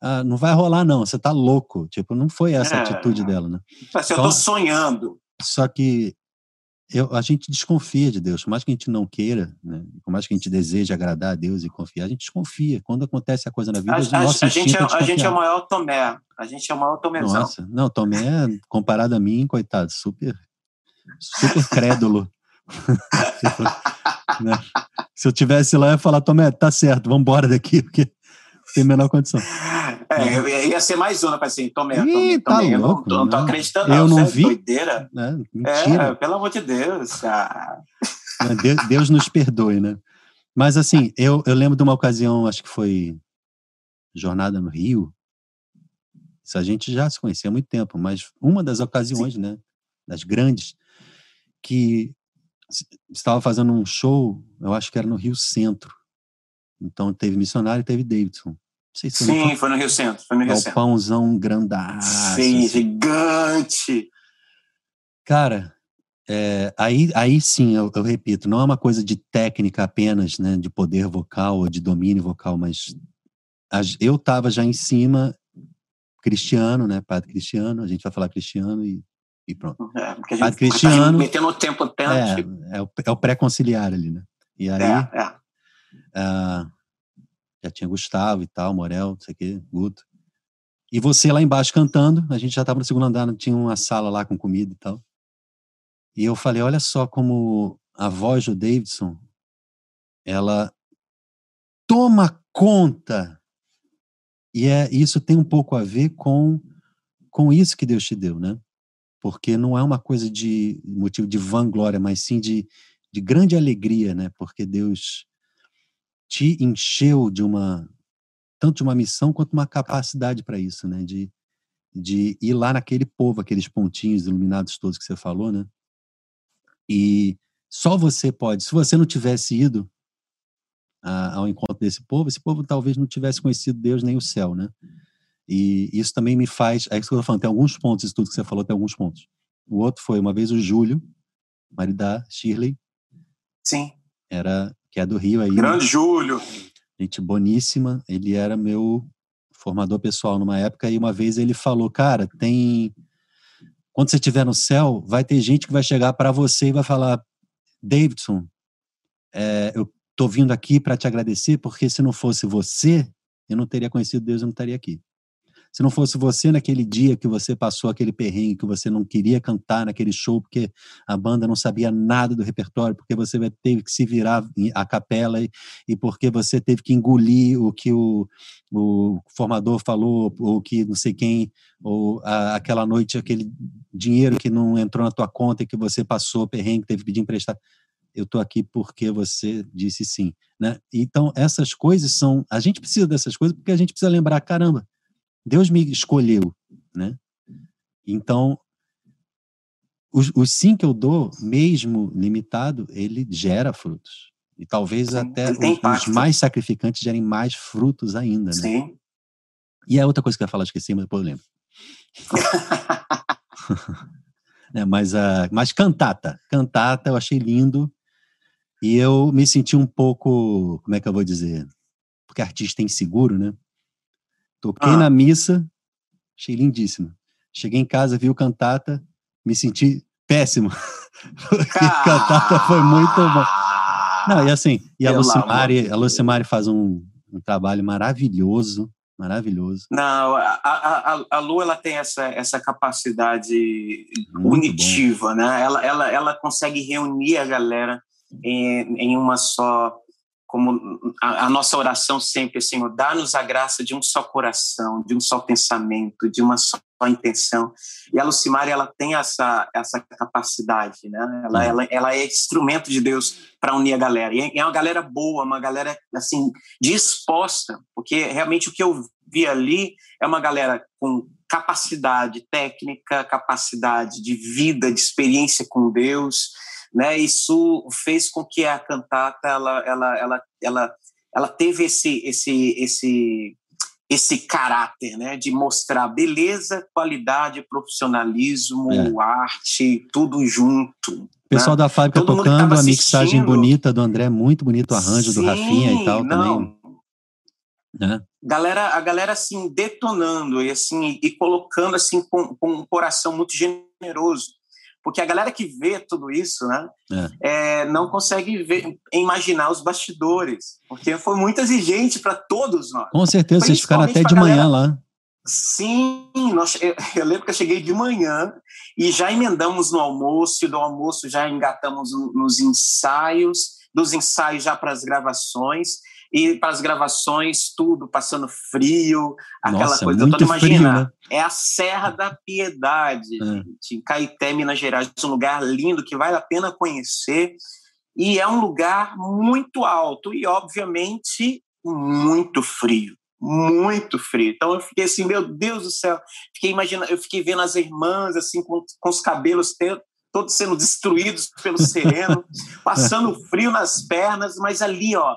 Ah, não vai rolar, não, você tá louco. Tipo, não foi essa é, atitude dela, né? Assim, então, eu tô sonhando. Só que eu, a gente desconfia de Deus, por mais que a gente não queira, né? por mais que a gente deseje agradar a Deus e confiar, a gente desconfia. Quando acontece a coisa na vida, a, a, a gente, é, a gente é o maior Tomé. A gente é o maior Tomézão. Nossa, não, Tomé, comparado a mim, coitado, super, super crédulo. né? Se eu tivesse lá, eu ia falar, Tomé, tá certo, vamos embora daqui, porque tem a menor condição. É, ia ser mais uma para assim, tomei, tomei, tá tomei. Louco, eu não, não tô acreditando, eu não, vi. Doideira. É, mentira. É, pelo amor de Deus. Ah. Deus, Deus nos perdoe, né? Mas assim, eu, eu lembro de uma ocasião, acho que foi Jornada no Rio. Isso a gente já se conhecia há muito tempo, mas uma das ocasiões, Sim. né, das grandes, que estava fazendo um show, eu acho que era no Rio Centro. Então teve missionário e teve Davidson sei se Sim, foi no Rio Centro. Foi no Rio Centro. pãozão grandaço. Sim, assim. gigante. Cara, é, aí, aí sim, eu, eu, repito, não é uma coisa de técnica apenas, né, de poder vocal ou de domínio vocal, mas a, eu estava já em cima, cristiano, né, padre cristiano, a gente vai falar cristiano e, e pronto. É, porque a gente padre cristiano, tá metendo o tempo tanto. É, é o, é o pré-conciliar ali, né? E aí, é, é. Uh, já tinha Gustavo e tal, Morel, não sei o quê, Guto. E você lá embaixo cantando, a gente já estava no segundo andar, tinha uma sala lá com comida e tal. E eu falei, olha só como a voz do Davidson, ela toma conta. E é isso tem um pouco a ver com com isso que Deus te deu, né? Porque não é uma coisa de motivo de vanglória, mas sim de, de grande alegria, né? Porque Deus te encheu de uma tanto de uma missão quanto uma capacidade para isso, né? De, de ir lá naquele povo, aqueles pontinhos iluminados todos que você falou, né? E só você pode. Se você não tivesse ido a, ao encontro desse povo, esse povo talvez não tivesse conhecido Deus nem o céu, né? E isso também me faz. É isso que eu tô falando, tem alguns pontos, isso tudo que você falou, tem alguns pontos. O outro foi uma vez o Júlio, marido da Shirley. Sim. Era que é do Rio aí. Grande né? Júlio. Gente boníssima. Ele era meu formador pessoal numa época e uma vez ele falou, cara, tem quando você estiver no céu, vai ter gente que vai chegar para você e vai falar, Davidson, é, eu tô vindo aqui para te agradecer porque se não fosse você, eu não teria conhecido Deus, eu não estaria aqui. Se não fosse você naquele dia que você passou aquele perrengue, que você não queria cantar naquele show porque a banda não sabia nada do repertório, porque você teve que se virar a capela e, e porque você teve que engolir o que o, o formador falou, ou que não sei quem, ou a, aquela noite, aquele dinheiro que não entrou na tua conta e que você passou perrengue, teve que pedir emprestado eu estou aqui porque você disse sim, né? Então essas coisas são, a gente precisa dessas coisas porque a gente precisa lembrar, caramba, Deus me escolheu, né? Então, os, os sim que eu dou, mesmo limitado, ele gera frutos. E talvez sim, até os, os, mais sacrificantes gerem mais frutos ainda, né? Sim. E a outra coisa que eu ia falar, esqueci, mas depois eu lembro. é, mas, uh, mas cantata. Cantata eu achei lindo. E eu me senti um pouco, como é que eu vou dizer? porque artista é inseguro, né? Toquei ah. na missa, achei lindíssimo. Cheguei em casa, vi o cantata, me senti péssimo. ah. cantata foi muito bom. Não, e assim, e a Lucimari, a Lucimari faz um, um trabalho maravilhoso, maravilhoso. Não, a, a, a Lu ela tem essa, essa capacidade Muito unitiva, bom. né? Ela, ela, ela consegue reunir a galera em, em uma só como a, a, nossa oração sempre, Senhor, dá-nos a graça de um só coração, de um só pensamento, de uma só intenção. E a Lucimari, ela tem essa, essa capacidade, né? Ela, ela, ela é instrumento de Deus para unir a galera. E é, é uma galera boa, uma galera, assim, disposta, porque realmente o que eu vi ali é uma galera com capacidade técnica, capacidade de vida, de experiência com Deus, né? Isso fez com que a cantata ela ela ela ela, ela teve esse esse esse esse caráter, né, de mostrar beleza, qualidade, profissionalismo, é. arte, tudo junto. Pessoal né? da fábrica Todo tocando, a mixagem bonita do André, muito bonito o arranjo Sim, do Rafinha e tal não. também. Né? Galera, a galera assim detonando e assim e colocando assim com, com um coração muito generoso porque a galera que vê tudo isso, né, é. É, não consegue ver, imaginar os bastidores, porque foi muito exigente para todos nós. Com certeza, vocês ficaram até de manhã galera... lá. Sim, nós, eu, eu, lembro que eu cheguei de manhã e já emendamos no almoço, e do almoço já engatamos nos ensaios, dos ensaios já para as gravações, e para as gravações, tudo passando frio, aquela Nossa, coisa toda. Imagina, frio, né? é a Serra da Piedade, é. em Caeté, Minas Gerais, um lugar lindo que vale a pena conhecer. E é um lugar muito alto e, obviamente, muito frio. Muito frio. Então eu fiquei assim, meu Deus do céu. Fiquei imaginando, eu fiquei vendo as irmãs assim com, com os cabelos todos sendo destruídos pelo sereno, passando frio nas pernas, mas ali, ó,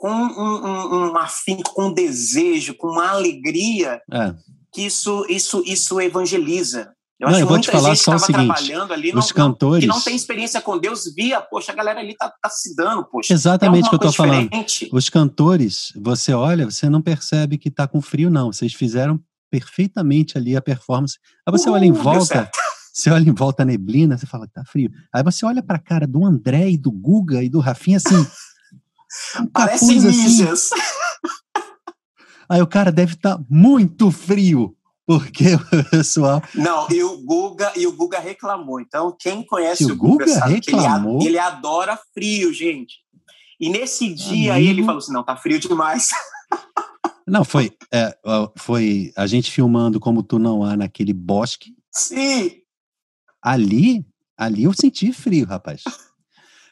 com um, um, um afinco, com um desejo, com uma alegria, é. que isso, isso, isso evangeliza. Eu não, acho eu vou te falar só o seguinte, trabalhando ali, os não, cantores... que não tem experiência com Deus, via, poxa, a galera ali tá, tá se dando, poxa. Exatamente o que eu tô falando. Os cantores, você olha, você não percebe que tá com frio, não. Vocês fizeram perfeitamente ali a performance. Aí você uh, olha em volta, você olha em volta a neblina, você fala, tá frio. Aí você olha pra cara do André e do Guga e do Rafinha, assim... Parecem ninjas. Assim. Aí o cara deve estar tá muito frio, porque o pessoal. Não, e o Guga, e o Guga reclamou. Então, quem conhece o, o Guga, Guga sabe reclamou. que ele, ele adora frio, gente. E nesse dia Amigo... ele falou assim: não, tá frio demais. Não, foi, é, foi a gente filmando como tu não há naquele bosque. Sim. Ali, ali eu senti frio, rapaz.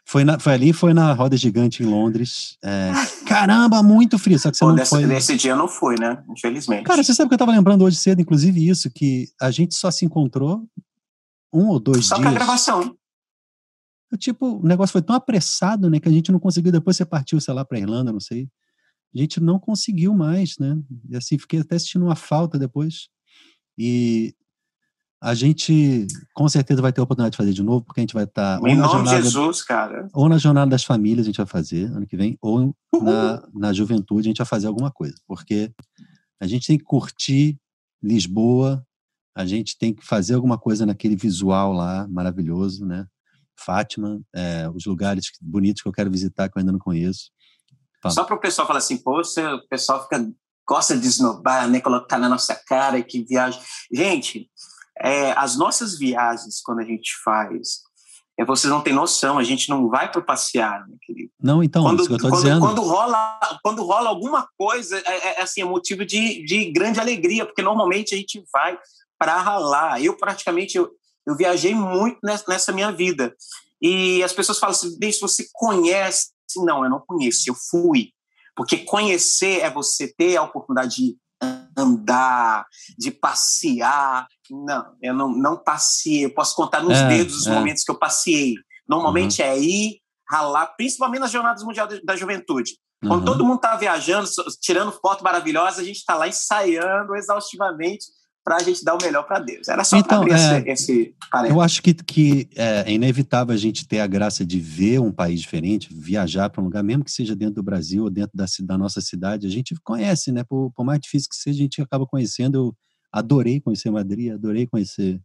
Foi, na, foi ali, foi na roda gigante em Londres. É, caramba, muito frio. Só que você Pô, não nesse, foi. Nesse dia não foi, né? Infelizmente. Cara, você sabe que eu tava lembrando hoje cedo, inclusive, isso, que a gente só se encontrou um ou dois só dias. Só pra gravação. Tipo, o negócio foi tão apressado, né, que a gente não conseguiu. Depois você partiu, sei lá, pra Irlanda, não sei. A gente não conseguiu mais, né? E assim, fiquei até sentindo uma falta depois. E a gente com certeza vai ter a oportunidade de fazer de novo, porque a gente vai estar. Tá, em nome jornada, de Jesus, cara. Ou na Jornada das Famílias a gente vai fazer ano que vem, ou na, na juventude a gente vai fazer alguma coisa. Porque a gente tem que curtir Lisboa, a gente tem que fazer alguma coisa naquele visual lá maravilhoso, né? Fátima, é, os lugares bonitos que eu quero visitar que eu ainda não conheço. Fala. Só para o pessoal falar assim, poxa, o pessoal fica, gosta de esnobar, né? Colocar na nossa cara que viagem. Gente, é, as nossas viagens, quando a gente faz, é, vocês não têm noção, a gente não vai para passear, meu querido. Não, então, quando, isso que eu tô quando, dizendo. Quando rola, quando rola alguma coisa, é, é, é, assim, é motivo de, de grande alegria, porque normalmente a gente vai para ralar. Eu, praticamente, eu, eu viajei muito nessa, nessa minha vida. E as pessoas falam assim, Deixa, você conhece? Não, eu não conheço, eu fui. Porque conhecer é você ter a oportunidade de andar, de passear. Não, eu não, não passei. Eu posso contar nos é, dedos os é. momentos que eu passei. Normalmente uhum. é ir, ralar, principalmente nas Jornadas Mundial da Juventude. Quando uhum. todo mundo está viajando, tirando foto maravilhosa, a gente está lá ensaiando exaustivamente para a gente dar o melhor para Deus. Era só então, abrir é, esse, esse Eu acho que, que é, é, inevitável a gente ter a graça de ver um país diferente, viajar para um lugar, mesmo que seja dentro do Brasil ou dentro da, da nossa cidade, a gente conhece, né? Por, por, mais difícil que seja, a gente acaba conhecendo. Eu adorei conhecer Madrid, adorei conhecer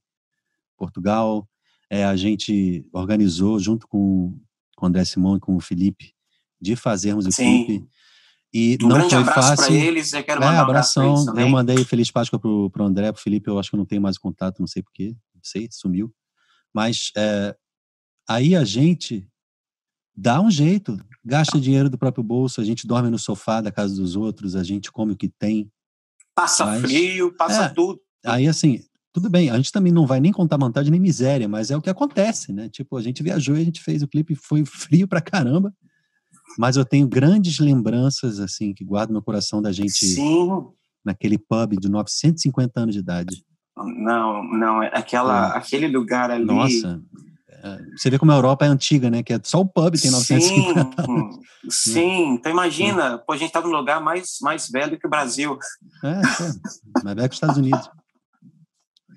Portugal. É, a gente organizou junto com, com o André Simão e com o Felipe de fazermos o Sim. clipe e um não foi fácil. para eles, eu quero mandar é, abração. Um abração eu mandei Feliz Páscoa pro, pro André, pro Felipe, eu acho que eu não tenho mais contato, não sei porquê, não sei, sumiu. Mas é, aí a gente dá um jeito, gasta dinheiro do próprio bolso, a gente dorme no sofá da casa dos outros, a gente come o que tem. Passa mas, frio, passa é, tudo. Aí assim, tudo bem, a gente também não vai nem contar vantagem nem miséria, mas é o que acontece, né? Tipo, a gente viajou e a gente fez o clipe, foi frio pra caramba, mas eu tenho grandes lembranças, assim, que guardo no coração da gente Sim. naquele pub de 950 anos de idade. Não, não, é aquela, é. aquele lugar ali. Nossa, você vê como a Europa é antiga, né? Que é só o pub tem 950 sim, anos. Sim, então imagina, pô, a gente está num lugar mais, mais velho que o Brasil. É, é mais velho que os Estados Unidos.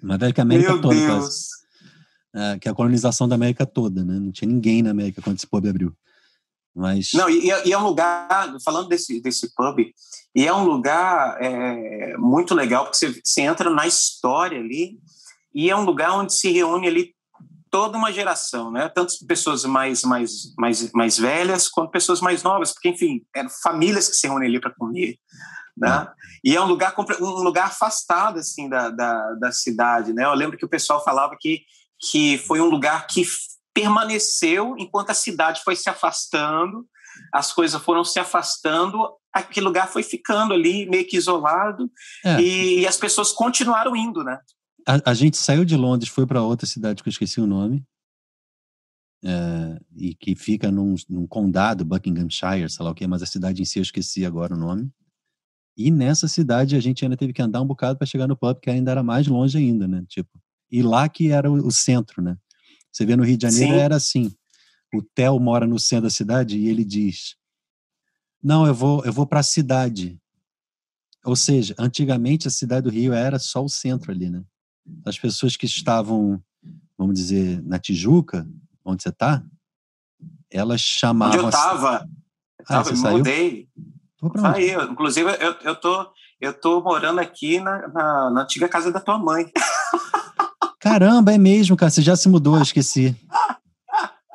Mais velho que a América Meu toda. Deus. É, que é a colonização da América toda, né? Não tinha ninguém na América quando esse pub abriu. Mas... Não, e, e, é um lugar, falando desse, desse pub, e é um lugar é, muito legal, porque você, você entra na história ali, e é um lugar onde se reúne ali toda uma geração, né? Tanto pessoas mais, mais, mais, mais velhas quanto pessoas mais novas, porque, enfim, eram famílias que se reúnem ali para comer. Né? E é um lugar, um lugar afastado assim da, da, da cidade. Né? Eu lembro que o pessoal falava que, que foi um lugar que permaneceu enquanto a cidade foi se afastando, as coisas foram se afastando, aquele lugar foi ficando ali meio que isolado é. e, e, as pessoas continuaram indo, né? A, a gente saiu de Londres, foi para outra cidade que eu esqueci o nome, é, e que fica num, num, condado, Buckinghamshire, sei lá o que, mas a cidade em si eu esqueci agora o nome. E nessa cidade a gente ainda teve que andar um bocado para chegar no pub, que ainda era mais longe ainda, né? Tipo, e lá que era o, o centro, né? Você vê no Rio de Janeiro Sim. era assim. O Theo mora no centro da cidade e ele diz: "Não, eu vou, eu vou para a cidade". Ou seja, antigamente a cidade do Rio era só o centro ali, né? As pessoas que estavam, vamos dizer, na Tijuca, onde você está, elas chamavam. Onde eu estava. Ah, você saiu? Mudei. Saí. Inclusive, eu, eu, tô, eu tô morando aqui na, na, na antiga casa da tua mãe. Caramba, é mesmo, cara. Você já se mudou, eu esqueci.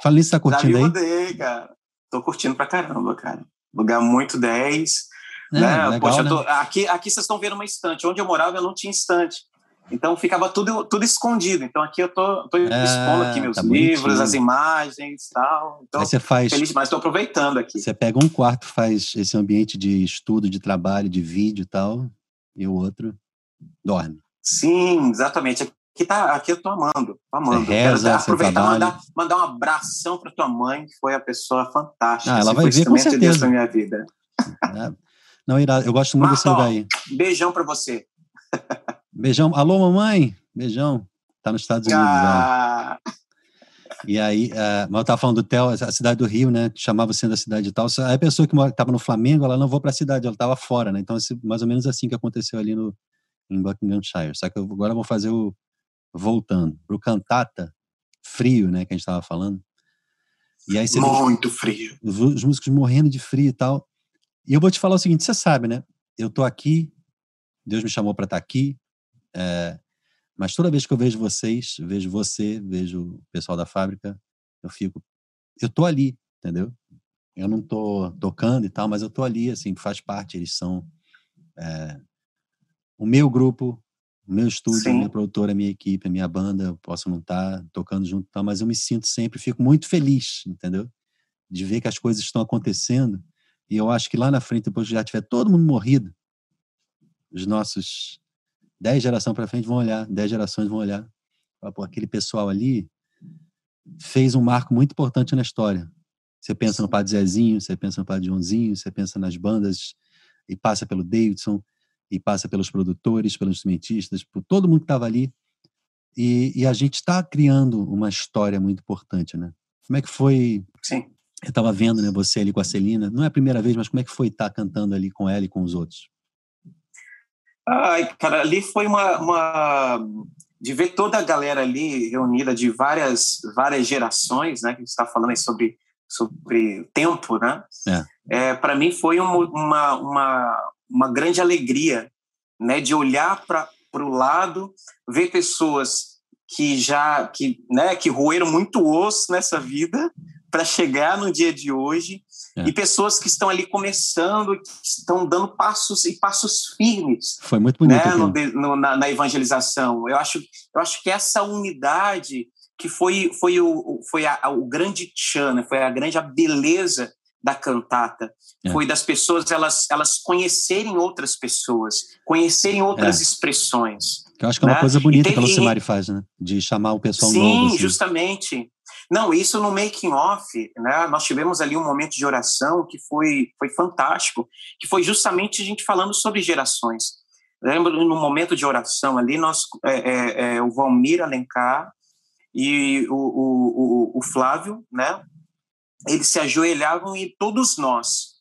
Falei, você tá curtindo já me mudei, aí? cara. Tô curtindo pra caramba, cara. Lugar muito 10. É, né? Legal, Poxa, tô... né? aqui, aqui vocês estão vendo uma estante. Onde eu morava, eu não tinha estante. Então ficava tudo, tudo escondido. Então aqui eu tô, tô é, expondo aqui meus tá livros, bonitinho. as imagens e tal. Então, Aí você faz. Feliz, mas estou aproveitando aqui. Você pega um quarto, faz esse ambiente de estudo, de trabalho, de vídeo e tal, e o outro dorme. Sim, exatamente que tá, aqui eu tô amando, tô amando. Você reza, Quero aproveitar e mandar, mandar um abração para tua mãe, que foi a pessoa fantástica. Ah, ela vai ver com certeza. Deus na minha vida. É. Não, irá, eu gosto muito Marta, desse lugar aí. Beijão para você. Beijão. Alô, mamãe? Beijão. Tá nos Estados Unidos. Ah. E aí, uh, mas eu tava falando do Theo, a cidade do Rio, né? Chamava sendo a cidade e tal. Aí a pessoa que estava no Flamengo, ela não vou para a cidade, ela estava fora, né? Então, mais ou menos assim que aconteceu ali no, em Buckinghamshire. Só que eu, agora eu vou fazer o, voltando para o cantata frio, né, que a gente estava falando. E aí muito frio. Os músicos morrendo de frio e tal. E eu vou te falar o seguinte, você sabe, né? Eu tô aqui, Deus me chamou para estar tá aqui, é, mas toda vez que eu vejo vocês, vejo você, vejo o pessoal da fábrica, eu fico, eu tô ali, entendeu? Eu não tô tocando e tal, mas eu tô ali, assim, faz parte, eles são é, o meu grupo, o meu estúdio, Sim. a minha produtora, a minha equipe, a minha banda, eu posso não estar tá tocando junto, tá, mas eu me sinto sempre, fico muito feliz, entendeu? De ver que as coisas estão acontecendo. E eu acho que lá na frente, depois que já tiver todo mundo morrido, os nossos dez gerações para frente vão olhar, dez gerações vão olhar. Pô, aquele pessoal ali fez um marco muito importante na história. Você pensa no Padre Zezinho, você pensa no Padre Joãozinho, você pensa nas bandas e passa pelo Davidson, e passa pelos produtores, pelos instrumentistas, por todo mundo que estava ali. E, e, a gente está criando uma história muito importante, né? Como é que foi? Sim. Eu estava vendo, né, você ali com a Celina. Não é a primeira vez, mas como é que foi estar tá cantando ali com ela e com os outros? Ai, cara, ali foi uma, uma de ver toda a galera ali reunida de várias várias gerações, né? Que a gente está falando aí sobre sobre tempo, né? É. É, para mim foi uma, uma, uma, uma grande alegria, né? De olhar para o lado, ver pessoas que já que né que roeram muito osso nessa vida para chegar no dia de hoje é. e pessoas que estão ali começando, que estão dando passos e passos firmes. Foi muito bonito. Né, no, no, na, na, evangelização. Eu acho, eu acho que essa unidade que foi, foi, o, foi a, o grande tchan, né, foi a grande a beleza da cantata. É. Foi das pessoas elas, elas conhecerem outras pessoas, conhecerem outras é. expressões. Eu acho que é uma né? coisa bonita que a Lucimari faz, né? De chamar o pessoal sim, novo. Sim, assim. justamente. Não, isso no making off, né? Nós tivemos ali um momento de oração que foi foi fantástico, que foi justamente a gente falando sobre gerações. Lembro no momento de oração ali, nós é, é, é, o Valmir Alencar e o, o, o, o Flávio, né? Eles se ajoelhavam e todos nós,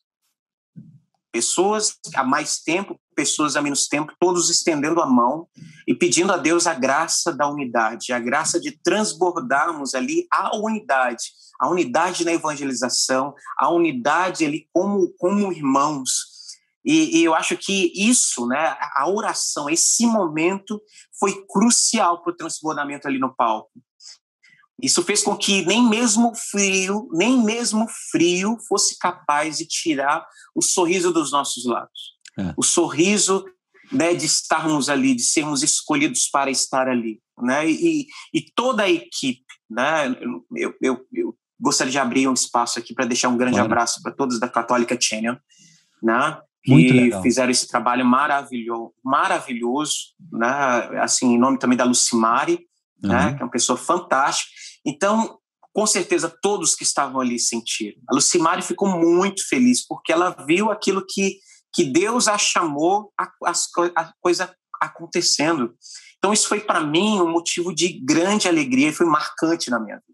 pessoas há mais tempo, pessoas há menos tempo, todos estendendo a mão e pedindo a Deus a graça da unidade, a graça de transbordarmos ali a unidade, a unidade na evangelização, a unidade ali como, como irmãos. E, e eu acho que isso, né, a oração, esse momento foi crucial para o transbordamento ali no palco. Isso fez com que nem mesmo frio, nem mesmo frio fosse capaz de tirar o sorriso dos nossos lábios. É. O sorriso né, de estarmos ali, de sermos escolhidos para estar ali. Né? E, e toda a equipe, né? eu, eu, eu gostaria de abrir um espaço aqui para deixar um grande claro. abraço para todos da Católica Channel, né? que fizeram esse trabalho maravilhoso, maravilhoso, né? assim, em nome também da Lucimari, né? uhum. né? que é uma pessoa fantástica. Então, com certeza, todos que estavam ali sentiram. A Lucimari ficou muito feliz, porque ela viu aquilo que que Deus a chamou a, a, coisa acontecendo. Então, isso foi para mim um motivo de grande alegria e foi marcante na minha vida.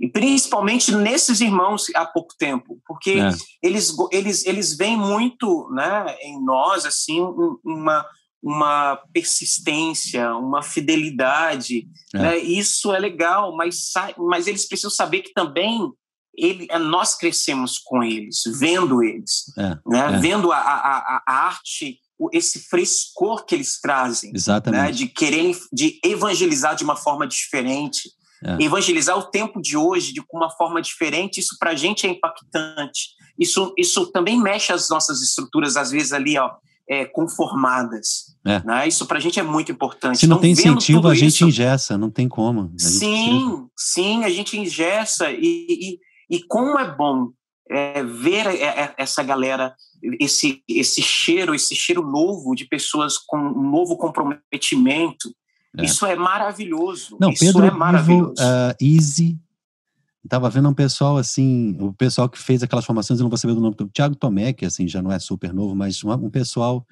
E principalmente nesses irmãos há pouco tempo, porque é. eles, eles, eles veem muito né, em nós assim uma, uma persistência, uma fidelidade. É. Né? Isso é legal, mas, mas eles precisam saber que também ele, é, nós crescemos com eles, vendo eles, é, né? É. vendo a, a, a, arte, esse frescor que eles trazem, né? Exatamente. Né? de quererem de evangelizar de uma forma diferente, é. evangelizar o tempo de hoje de uma forma diferente. Isso para a gente é impactante. Isso, isso também mexe as nossas estruturas, às vezes ali, ó, é, conformadas. É. Né? Isso para a gente é muito importante. Se não então, tem incentivo, a gente isso, ingessa, não tem como. Sim, precisa. sim, a gente ingessa e, e e como é bom é, ver é, é, essa galera, esse, esse cheiro, esse cheiro novo de pessoas com um novo comprometimento. É. Isso é maravilhoso. Não, Isso Pedro é maravilhoso. uh, Easy. Estava vendo um pessoal assim, o pessoal que fez aquelas formações, eu não vou saber do nome do Thiago Tomé, que assim já não é super novo, mas um pessoal,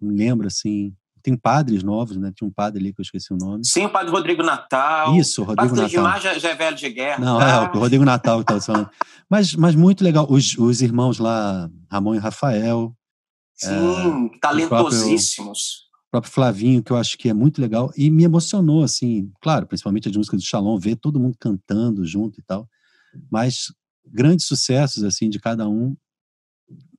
me lembro assim, tem padres novos, né? Tinha um padre ali que eu esqueci o nome. Sim, o padre Rodrigo Natal. Isso, Rodrigo padre Natal. Padre já, já é velho de guerra. Não, tá? é, o Rodrigo Natal que estava falando. Mas, mas muito legal. Os, os irmãos lá, Ramon e Rafael. Sim, é, talentosíssimos. O próprio Flavinho, que eu acho que é muito legal. E me emocionou, assim, claro, principalmente a música do Shalom, ver todo mundo cantando junto e tal. Mas grandes sucessos, assim, de cada um.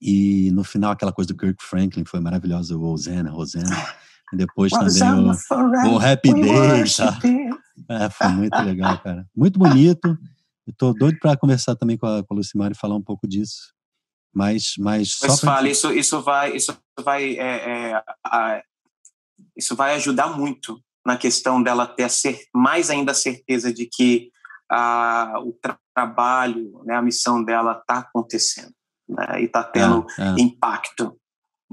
E no final, aquela coisa do Kirk Franklin foi maravilhosa, o Rosana, Rosana. Depois também o, o Happy Day, tá? É, foi muito legal, cara. Muito bonito. Eu tô doido para conversar também com a, com a Lucimar e falar um pouco disso. Mas, mas só mas fala, isso, isso vai, isso vai, é, é, a, isso vai ajudar muito na questão dela ter ser, mais ainda a certeza de que a, o tra trabalho, né, a missão dela está acontecendo né, e está tendo é, é. impacto.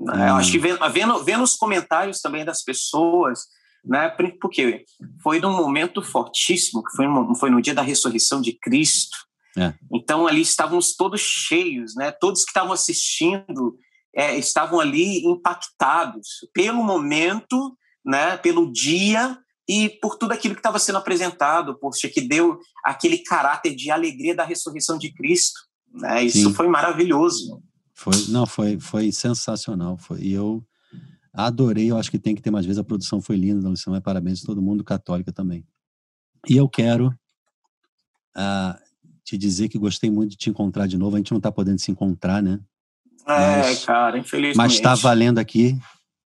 Né? Eu acho que vendo, vendo, vendo os comentários também das pessoas, né, porque foi num momento fortíssimo, que foi, no, foi no dia da ressurreição de Cristo. É. Então ali estávamos todos cheios, né? Todos que estavam assistindo é, estavam ali impactados pelo momento, né? Pelo dia e por tudo aquilo que estava sendo apresentado, poxa, que deu aquele caráter de alegria da ressurreição de Cristo. Né? Isso Sim. foi maravilhoso. Foi, não, foi, foi sensacional. Foi, e eu, Adorei, eu acho que tem que ter mais vezes. A produção foi linda da lição, é parabéns a todo mundo, católica também. E eu quero uh, te dizer que gostei muito de te encontrar de novo. A gente não está podendo se encontrar, né? É, mas, cara, infelizmente. Mas está valendo aqui.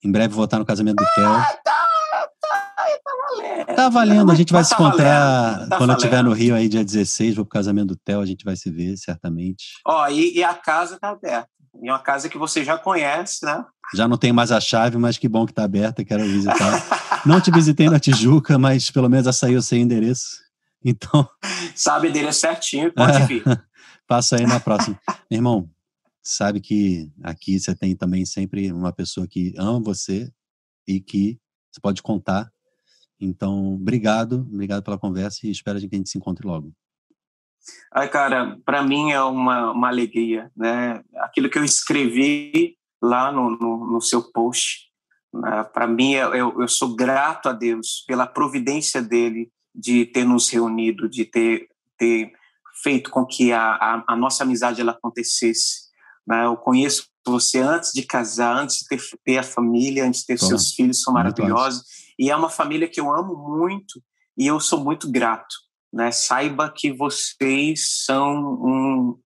Em breve vou estar no casamento do Theo. Ah, tá, tá, tá valendo. Tá valendo, a gente vai se tá encontrar tá quando eu estiver no Rio aí, dia 16, vou pro casamento do Theo, a gente vai se ver, certamente. Ó, e, e a casa tá aberta. E é uma casa que você já conhece, né? Já não tem mais a chave, mas que bom que tá aberta, quero visitar. não te visitei na Tijuca, mas pelo menos açaí eu sei endereço. Então. Sabe o endereço certinho, pode vir. Passa aí na próxima. Meu irmão, sabe que aqui você tem também sempre uma pessoa que ama você e que você pode contar. Então, obrigado, obrigado pela conversa e espero que a gente se encontre logo. Ai, cara, para mim é uma, uma alegria, né? Aquilo que eu escrevi lá no, no, no seu post, né? para mim eu, eu sou grato a Deus pela providência dele de ter nos reunido, de ter, ter feito com que a, a, a nossa amizade ela acontecesse. Né? Eu conheço você antes de casar, antes de ter, ter a família, antes de ter Bom, seus filhos, são maravilhosos. E é uma família que eu amo muito e eu sou muito grato. Né? Saiba que vocês são um.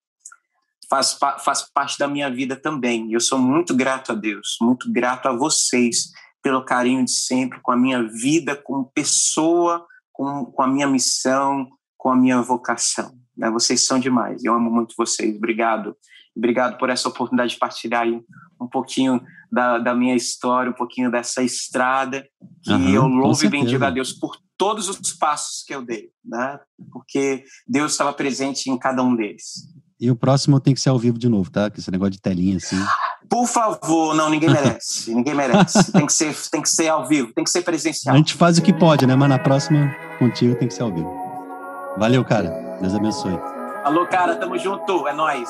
Faz, faz parte da minha vida também. Eu sou muito grato a Deus, muito grato a vocês pelo carinho de sempre, com a minha vida como pessoa, com, com a minha missão, com a minha vocação. Né? Vocês são demais. Eu amo muito vocês. Obrigado. Obrigado por essa oportunidade de partilhar aí um pouquinho da, da minha história, um pouquinho dessa estrada, que uhum, eu louvo e bendigo a Deus por todos os passos que eu dei, né? Porque Deus estava presente em cada um deles. E o próximo tem que ser ao vivo de novo, tá? Que esse negócio de telinha assim. Por favor, não, ninguém merece. ninguém merece. Tem que, ser, tem que ser ao vivo, tem que ser presencial. A gente faz o que pode, né? Mas na próxima, contigo tem que ser ao vivo. Valeu, cara. Deus abençoe. Alô, cara, tamo junto. É nóis.